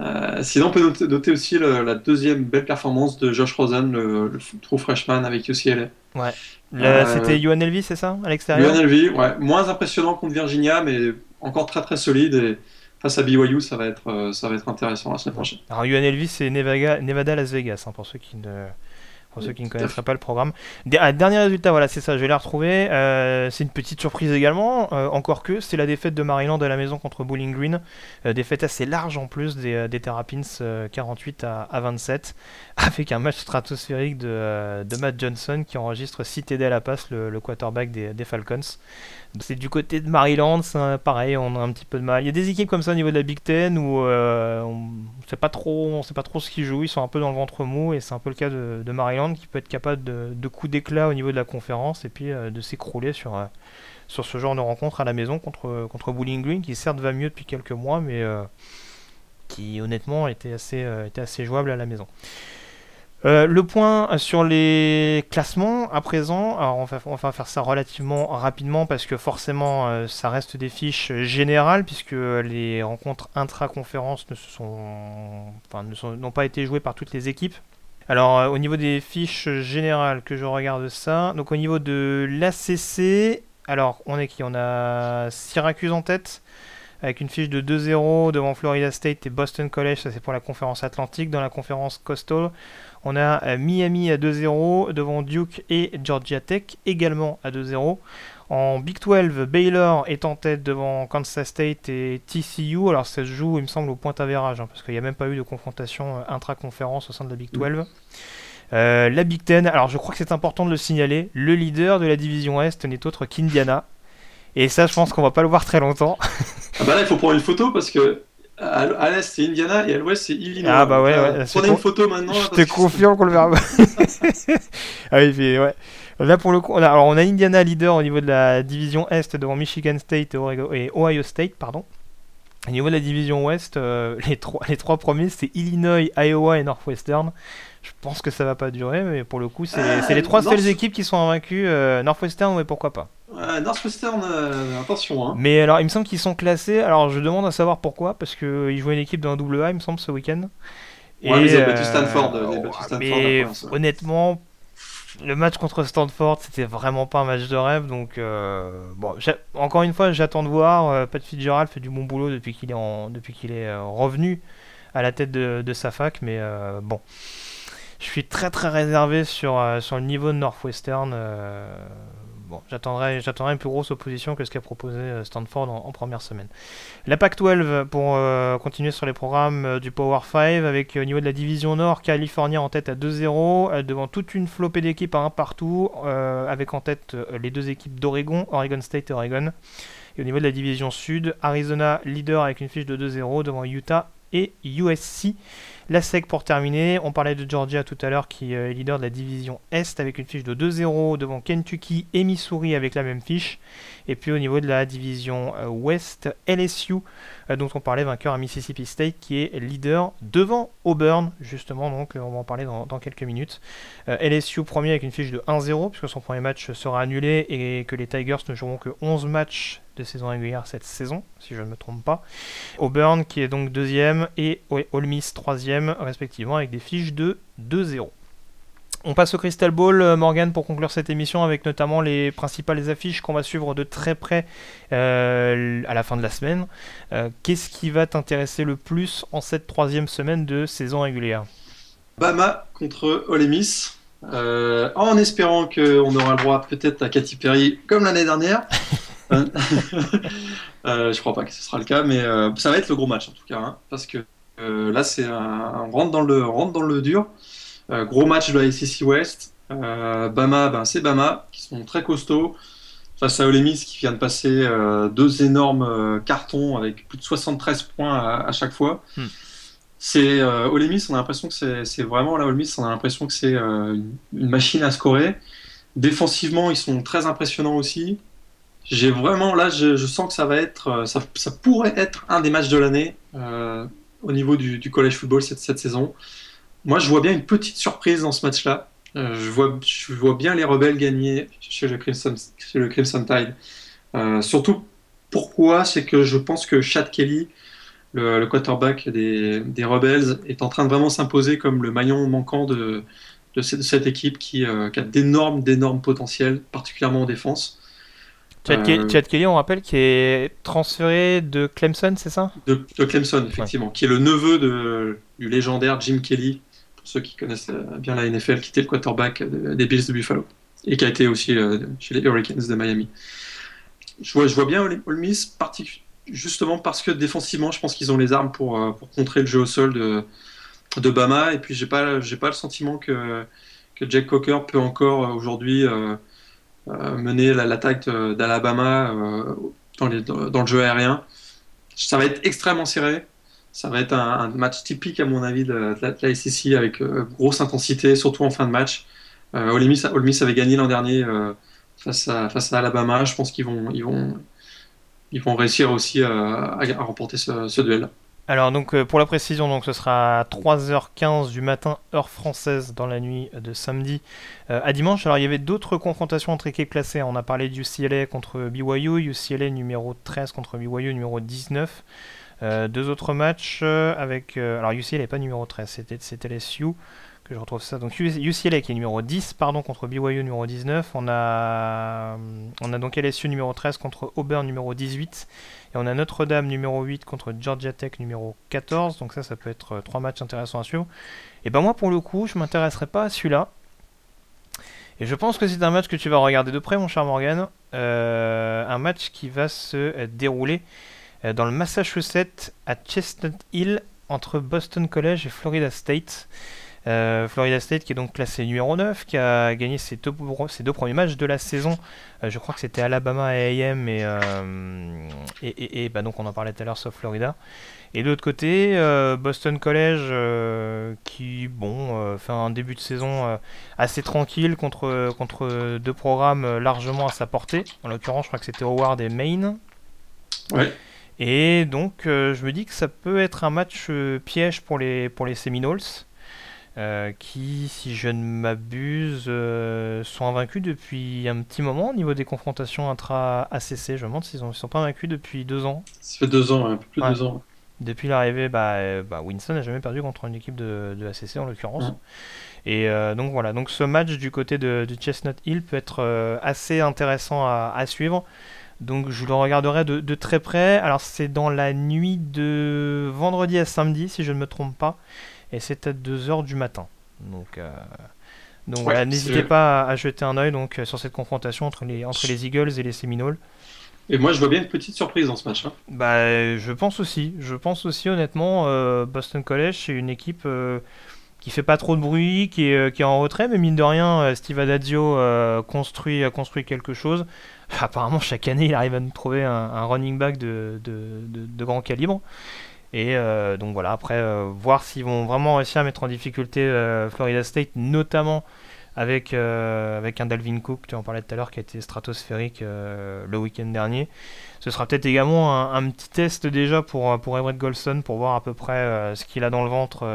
Euh, sinon, on peut noter, aussi la deuxième belle performance de Josh Rosen, le, true freshman avec UCLA. Ouais. Euh, c'était UNLV, c'est ça, à l'extérieur? UNLV, ouais. Moins impressionnant contre Virginia, mais encore très très solide. Et face à BYU, ça va être, euh, ça va être intéressant la semaine prochaine. Alors UNLV, c'est Nevada, Nevada, Las Vegas, hein, pour ceux qui ne pour ceux qui ne connaîtraient pas le programme. Ah, dernier résultat, voilà, c'est ça, je vais la retrouver. Euh, c'est une petite surprise également, euh, encore que c'est la défaite de Maryland à la maison contre Bowling Green. Euh, défaite assez large en plus des, des Terrapins, 48 à, 27, avec un match stratosphérique de, de, Matt Johnson qui enregistre 6 TD à la passe, le, quarterback des, des Falcons. C'est du côté de Maryland, pareil, on a un petit peu de mal. Il y a des équipes comme ça au niveau de la Big Ten où euh, on ne sait pas trop, ce qu'ils jouent, ils sont un peu dans le ventre mou et c'est un peu le cas de, Maryland qui peut être capable de, coups d'éclat au niveau de la conférence et puis euh, de s'écrouler sur, euh, sur ce genre de rencontre à la maison contre, contre Bowling Green qui certes va mieux depuis quelques mois mais qui honnêtement était assez jouable à la maison. Euh, le point sur les classements à présent, alors on va, faire ça relativement rapidement parce que forcément euh, ça reste des fiches générales puisque les rencontres intra-conférences ne sont, n'ont pas été jouées par toutes les équipes. Alors euh, au niveau des fiches générales que je regarde ça, donc au niveau de l'ACC, alors on est qui? On a Syracuse en tête avec une fiche de 2-0 devant Florida State et Boston College, ça c'est pour la conférence atlantique. Dans la conférence Coastal, on a euh, Miami à 2-0 devant Duke et Georgia Tech également à 2-0. En Big 12, Baylor est en tête devant Kansas State et TCU. Alors ça se joue, il me semble, au point avérage, hein, parce qu'il n'y a même pas eu de confrontation euh, intra-conférence au sein de la Big 12. Euh, la Big 10, alors je crois que c'est important de le signaler, le leader de la division Est n'est autre qu'Indiana. Et ça, je pense qu'on va pas le voir très longtemps. ah bah là, il faut prendre une photo parce que à l'est c'est Indiana et à l'ouest c'est Illinois. Ah bah ouais, ouais. Prenez une photo maintenant. Je te confirme qu'on le verra. ah oui, ouais. Là pour le coup, on a, alors on a Indiana leader au niveau de la division Est devant Michigan State et, Ohio State, pardon. Au niveau de la division Ouest, euh, les, trois, les trois premiers c'est Illinois, Iowa et Northwestern. Je pense que ça va pas durer, mais pour le coup, c'est euh, les trois seules équipes qui sont invaincues. Euh, Northwestern, mais pourquoi pas Northwestern, attention. Hein. Mais alors, il me semble qu'ils sont classés. Alors, je demande à savoir pourquoi, parce qu'ils jouaient une équipe d'un double A, il me semble, ce week-end. Ouais, ils ont battu Stanford. mais honnêtement, le match contre Stanford, c'était vraiment pas un match de rêve. Donc, euh, bon, encore une fois, j'attends de voir. Euh, Pat Fitzgerald fait du bon boulot depuis qu'il est, en, depuis qu'il est euh, revenu à la tête de, de sa fac. Mais bon, je suis très très réservé sur, sur le niveau de Northwestern bon, j'attendrai, j'attendrai une plus grosse opposition que ce qu'a proposé euh, Stanford en, première semaine. La Pac-12 pour euh, continuer sur les programmes euh, du Power 5 avec au niveau de la division Nord, Californie en tête à 2-0 devant toute une flopée d'équipes à un partout avec en tête les deux équipes d'Oregon, Oregon State et Oregon. Et au niveau de la division Sud, Arizona leader avec une fiche de 2-0 devant Utah et USC. La SEC pour terminer, on parlait de Georgia tout à l'heure qui est leader de la division Est avec une fiche de 2-0 devant Kentucky et Missouri avec la même fiche. Et puis au niveau de la division euh, Ouest, LSU euh, dont on parlait vainqueur à Mississippi State qui est leader devant Auburn justement donc on va en parler dans, quelques minutes. Euh, LSU premier avec une fiche de 1-0 puisque son premier match sera annulé et que les Tigers ne joueront que 11 matchs de saison régulière cette saison, si je ne me trompe pas. Auburn qui est donc deuxième et Ole Miss troisième respectivement avec des fiches de 2-0. On passe au Crystal Ball, euh, Morgan, pour conclure cette émission avec notamment les principales affiches qu'on va suivre de très près euh, à la fin de la semaine. Euh, qu'est-ce qui va t'intéresser le plus en cette troisième semaine de saison régulière? Bama contre Ole Miss. en espérant qu'on aura le droit peut-être à Katy Perry comme l'année dernière. euh, je crois pas que ce sera le cas, mais euh, ça va être le gros match en tout cas, hein, parce que euh, là c'est un, rentre dans le rentre dans le dur. Euh, gros match de la SEC West. Bama, ben, c'est Bama qui sont très costauds face à Ole Miss qui vient de passer deux énormes cartons avec plus de 73 points à, chaque fois. Hmm. C'est Ole Miss, on a l'impression que c'est vraiment là Ole Miss, on a l'impression que c'est une, une, machine à scorer. Défensivement, ils sont très impressionnants aussi. J'ai vraiment, là, je, sens que ça va être, euh, ça, pourrait être un des matchs de l'année euh, au niveau du, du, college football cette, saison. Moi, je vois bien une petite surprise dans ce match-là. Euh, je, vois, je vois bien les rebelles gagner chez le Crimson, chez le Crimson Tide. Surtout, pourquoi? C'est que je pense que Chad Kelly, le, quarterback des, des, Rebels, est en train de vraiment s'imposer comme le maillon manquant de, cette, équipe qui, qui a d'énormes, d'énormes potentiels, particulièrement en défense. Euh, Chad, Kelly, on rappelle, qui est transféré de Clemson, c'est ça? De, Clemson, effectivement, qui est le neveu de, du légendaire Jim Kelly, pour ceux qui connaissent euh, bien la NFL, qui était le quarterback des Bills de Buffalo, et qui a été aussi euh, chez les Hurricanes de Miami. Je vois, je vois bien Ole Miss, justement parce que défensivement, je pense qu'ils ont les armes pour, pour contrer le jeu au sol de, de Bama, et puis j'ai pas, pas le sentiment que, que Jack Cocker peut encore aujourd'hui euh, mener l'attaque d'Alabama euh, dans, le jeu aérien. Ça va être extrêmement serré. Ça va être un, match typique, à mon avis, de, la, SEC avec euh, grosse intensité, surtout en fin de match. Euh, Ole, avait gagné l'an dernier face, à, Alabama. Je pense qu'ils vont, ils vont, ils vont réussir aussi à, remporter ce, ce duel-là. Alors donc euh, pour la précision, donc ce sera à 3h15 du matin heure française dans la nuit de samedi euh, à dimanche. Alors il y avait d'autres confrontations entre équipes classées. On a parlé du UCLA contre BYU, UCLA numéro 13 contre BYU numéro 19. Euh, deux autres matchs avec alors UCLA n'est pas numéro 13, c'était c'était que je retrouve ça. Donc UCLA qui est numéro 10 pardon contre BYU numéro 19. On a on a donc LSU numéro 13 contre Auburn numéro 18 et on a Notre-Dame numéro 8 contre Georgia Tech numéro 14. Donc ça, ça peut être euh, trois matchs intéressants à suivre. Et ben moi, pour le coup, je m'intéresserai pas à celui-là. Et je pense que c'est un match que tu vas regarder de près, mon cher Morgan. un match qui va se dérouler dans le Massachusetts à Chestnut Hill entre Boston College et Florida State. Euh, Florida State qui est donc classé numéro 9, qui a gagné ses deux, ses deux premiers matchs de la saison. Euh, je crois que c'était Alabama et AM euh, et, et, et, bah donc on en parlait tout à l'heure sauf Florida. Et de l'autre côté, Boston College qui bon fait un début de saison assez tranquille contre, contre deux programmes largement à sa portée. En l'occurrence, je crois que c'était Howard et Maine. Ouais. Et donc je me dis que ça peut être un match piège pour les, pour les Seminoles. Euh, qui, si je ne m'abuse, euh, sont invaincus depuis un petit moment au niveau des confrontations intra-ACC. Je me demande s'ils ne sont pas invaincus depuis deux ans. Ça fait deux ans, un peu plus de deux ans. Depuis l'arrivée, bah, euh, bah, Winston n'a jamais perdu contre une équipe de, de ACC en l'occurrence. Et donc voilà, donc ce match du côté de, Chestnut Hill peut être assez intéressant à, suivre. Donc je le regarderai de, de très près. Alors c'est dans la nuit de vendredi à samedi, si je ne me trompe pas et c'est à 2h du matin. Donc, euh, donc voilà, n'hésitez pas à, jeter un oeil donc, sur cette confrontation entre les, entre les Eagles et les Seminoles. Et moi, je vois bien une petite surprise dans ce match. Hein. Bah, je pense aussi. Je pense aussi, honnêtement, euh, Boston College, c'est une équipe euh, qui fait pas trop de bruit, qui est, qui est en retrait, mais mine de rien, Steve Adazio construit, a construit quelque chose. Apparemment, chaque année, il arrive à nous trouver un, running back de, de, de grand calibre. Et euh, donc voilà, après, euh, voir s'ils vont vraiment réussir à mettre en difficulté euh, Florida State, notamment avec, avec un Dalvin Cook, tu en parlais tout à l'heure, qui a été stratosphérique le week-end dernier. Ce sera peut-être également un, petit test déjà pour, pour Everett Golson, pour voir à peu près ce qu'il a dans le ventre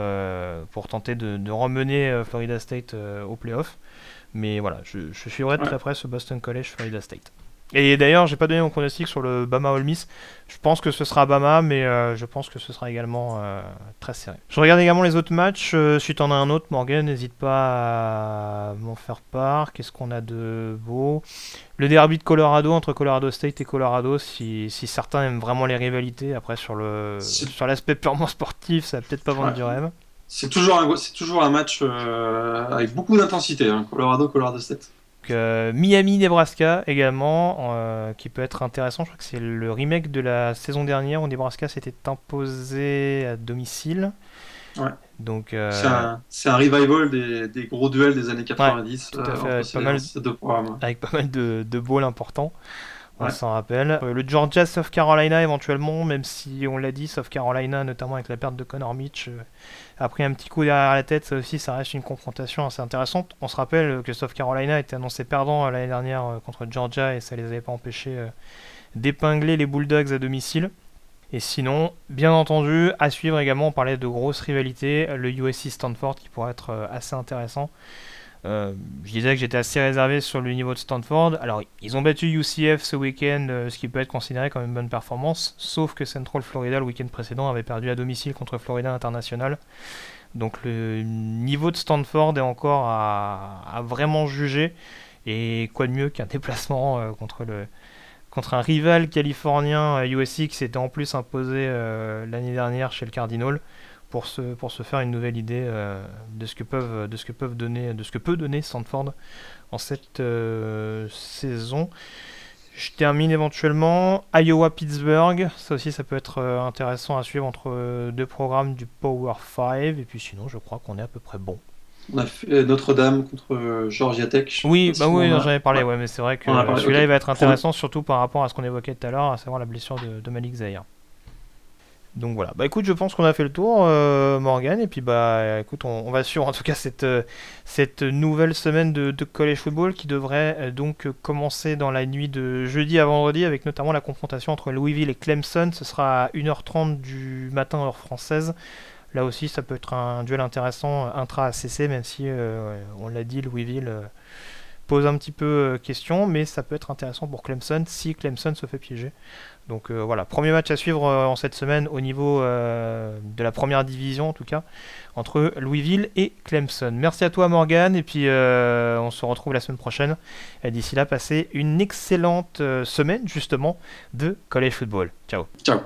pour tenter de, de remener Florida State au playoff. Mais voilà, je, je suivrai de très près ce Boston College Florida State. Et d'ailleurs, j'ai pas donné mon pronostic sur le Bama All Miss. Je pense que ce sera Bama, mais euh, je pense que ce sera également euh, très serré. Je regarde également les autres matchs. Euh, si tu en as un autre, Morgan, n'hésite pas à m'en faire part. Qu'est-ce qu'on a de beau? Le derby de Colorado entre Colorado State et Colorado, si, si certains aiment vraiment les rivalités. Après, sur le sur l'aspect purement sportif, ça va peut-être pas vendre du rêve. C'est toujours, un, toujours un match avec beaucoup d'intensité, hein, Colorado-Colorado State. Euh, Miami, Nebraska également, euh, qui peut être intéressant. Je crois que c'est le remake de la saison dernière où Nebraska s'était imposé à domicile. Ouais. Donc, euh, c'est un, revival des, gros duels des années 90. tout à fait, avec, pas mal, avec, pas mal, de, de balls importants on s'en rappelle. Le Georgia South Carolina éventuellement, même si on l'a dit, South Carolina, notamment avec la perte de Connor Mitch, a pris un petit coup derrière la tête, ça aussi, ça reste une confrontation assez intéressante. On se rappelle que South Carolina était annoncé perdant euh, l'année dernière contre Georgia et ça les avait pas empêchés d'épingler les Bulldogs à domicile. Et sinon, bien entendu, à suivre également, on parlait de grosses rivalités, le USC Stanford qui pourrait être assez intéressant. Euh, je disais que j'étais assez réservé sur le niveau de Stanford. Alors, ils ont battu UCF ce week-end, euh, ce qui peut être considéré comme une bonne performance, sauf que Central Florida, le week-end précédent, avait perdu à domicile contre Florida International. Donc, le niveau de Stanford est encore à, vraiment juger. Et quoi de mieux qu'un déplacement euh, contre, le, contre un rival californien USC qui s'était en plus imposé l'année dernière chez le Cardinal pour se, pour se faire une nouvelle idée euh, de, ce que peuvent, de ce que peuvent donner, de ce que peut donner Stanford en cette euh, saison. Je termine éventuellement Iowa-Pittsburgh. Ça aussi, ça peut être euh, intéressant à suivre entre deux programmes du Power 5. Et puis sinon, je crois qu'on est à peu près bon. On a fait Notre-Dame contre Georgia Tech. Oui, bah oui, j'en avais parlé, ouais. mais c'est vrai que celui-là il va être intéressant, surtout par rapport à ce qu'on évoquait tout à l'heure, à savoir la blessure de, de Malik Zahir. Donc voilà. Bah écoute, je pense qu'on a fait le tour, euh, Morgan. Et puis bah écoute, on, va suivre en tout cas cette, euh, cette nouvelle semaine de, college football qui devrait euh, donc commencer dans la nuit de jeudi à vendredi avec notamment la confrontation entre Louisville et Clemson. Ce sera à 1h30 du matin heure française. Là aussi, ça peut être un duel intéressant intra-ACC, même si on l'a dit, Louisville pose un petit peu question, mais ça peut être intéressant pour Clemson si Clemson se fait piéger. Donc euh, voilà, premier match à suivre euh, en cette semaine au niveau euh, de la première division en tout cas, entre Louisville et Clemson. Merci à toi Morgan et puis on se retrouve la semaine prochaine. D'ici là, passez une excellente semaine justement de college football. Ciao. Ciao.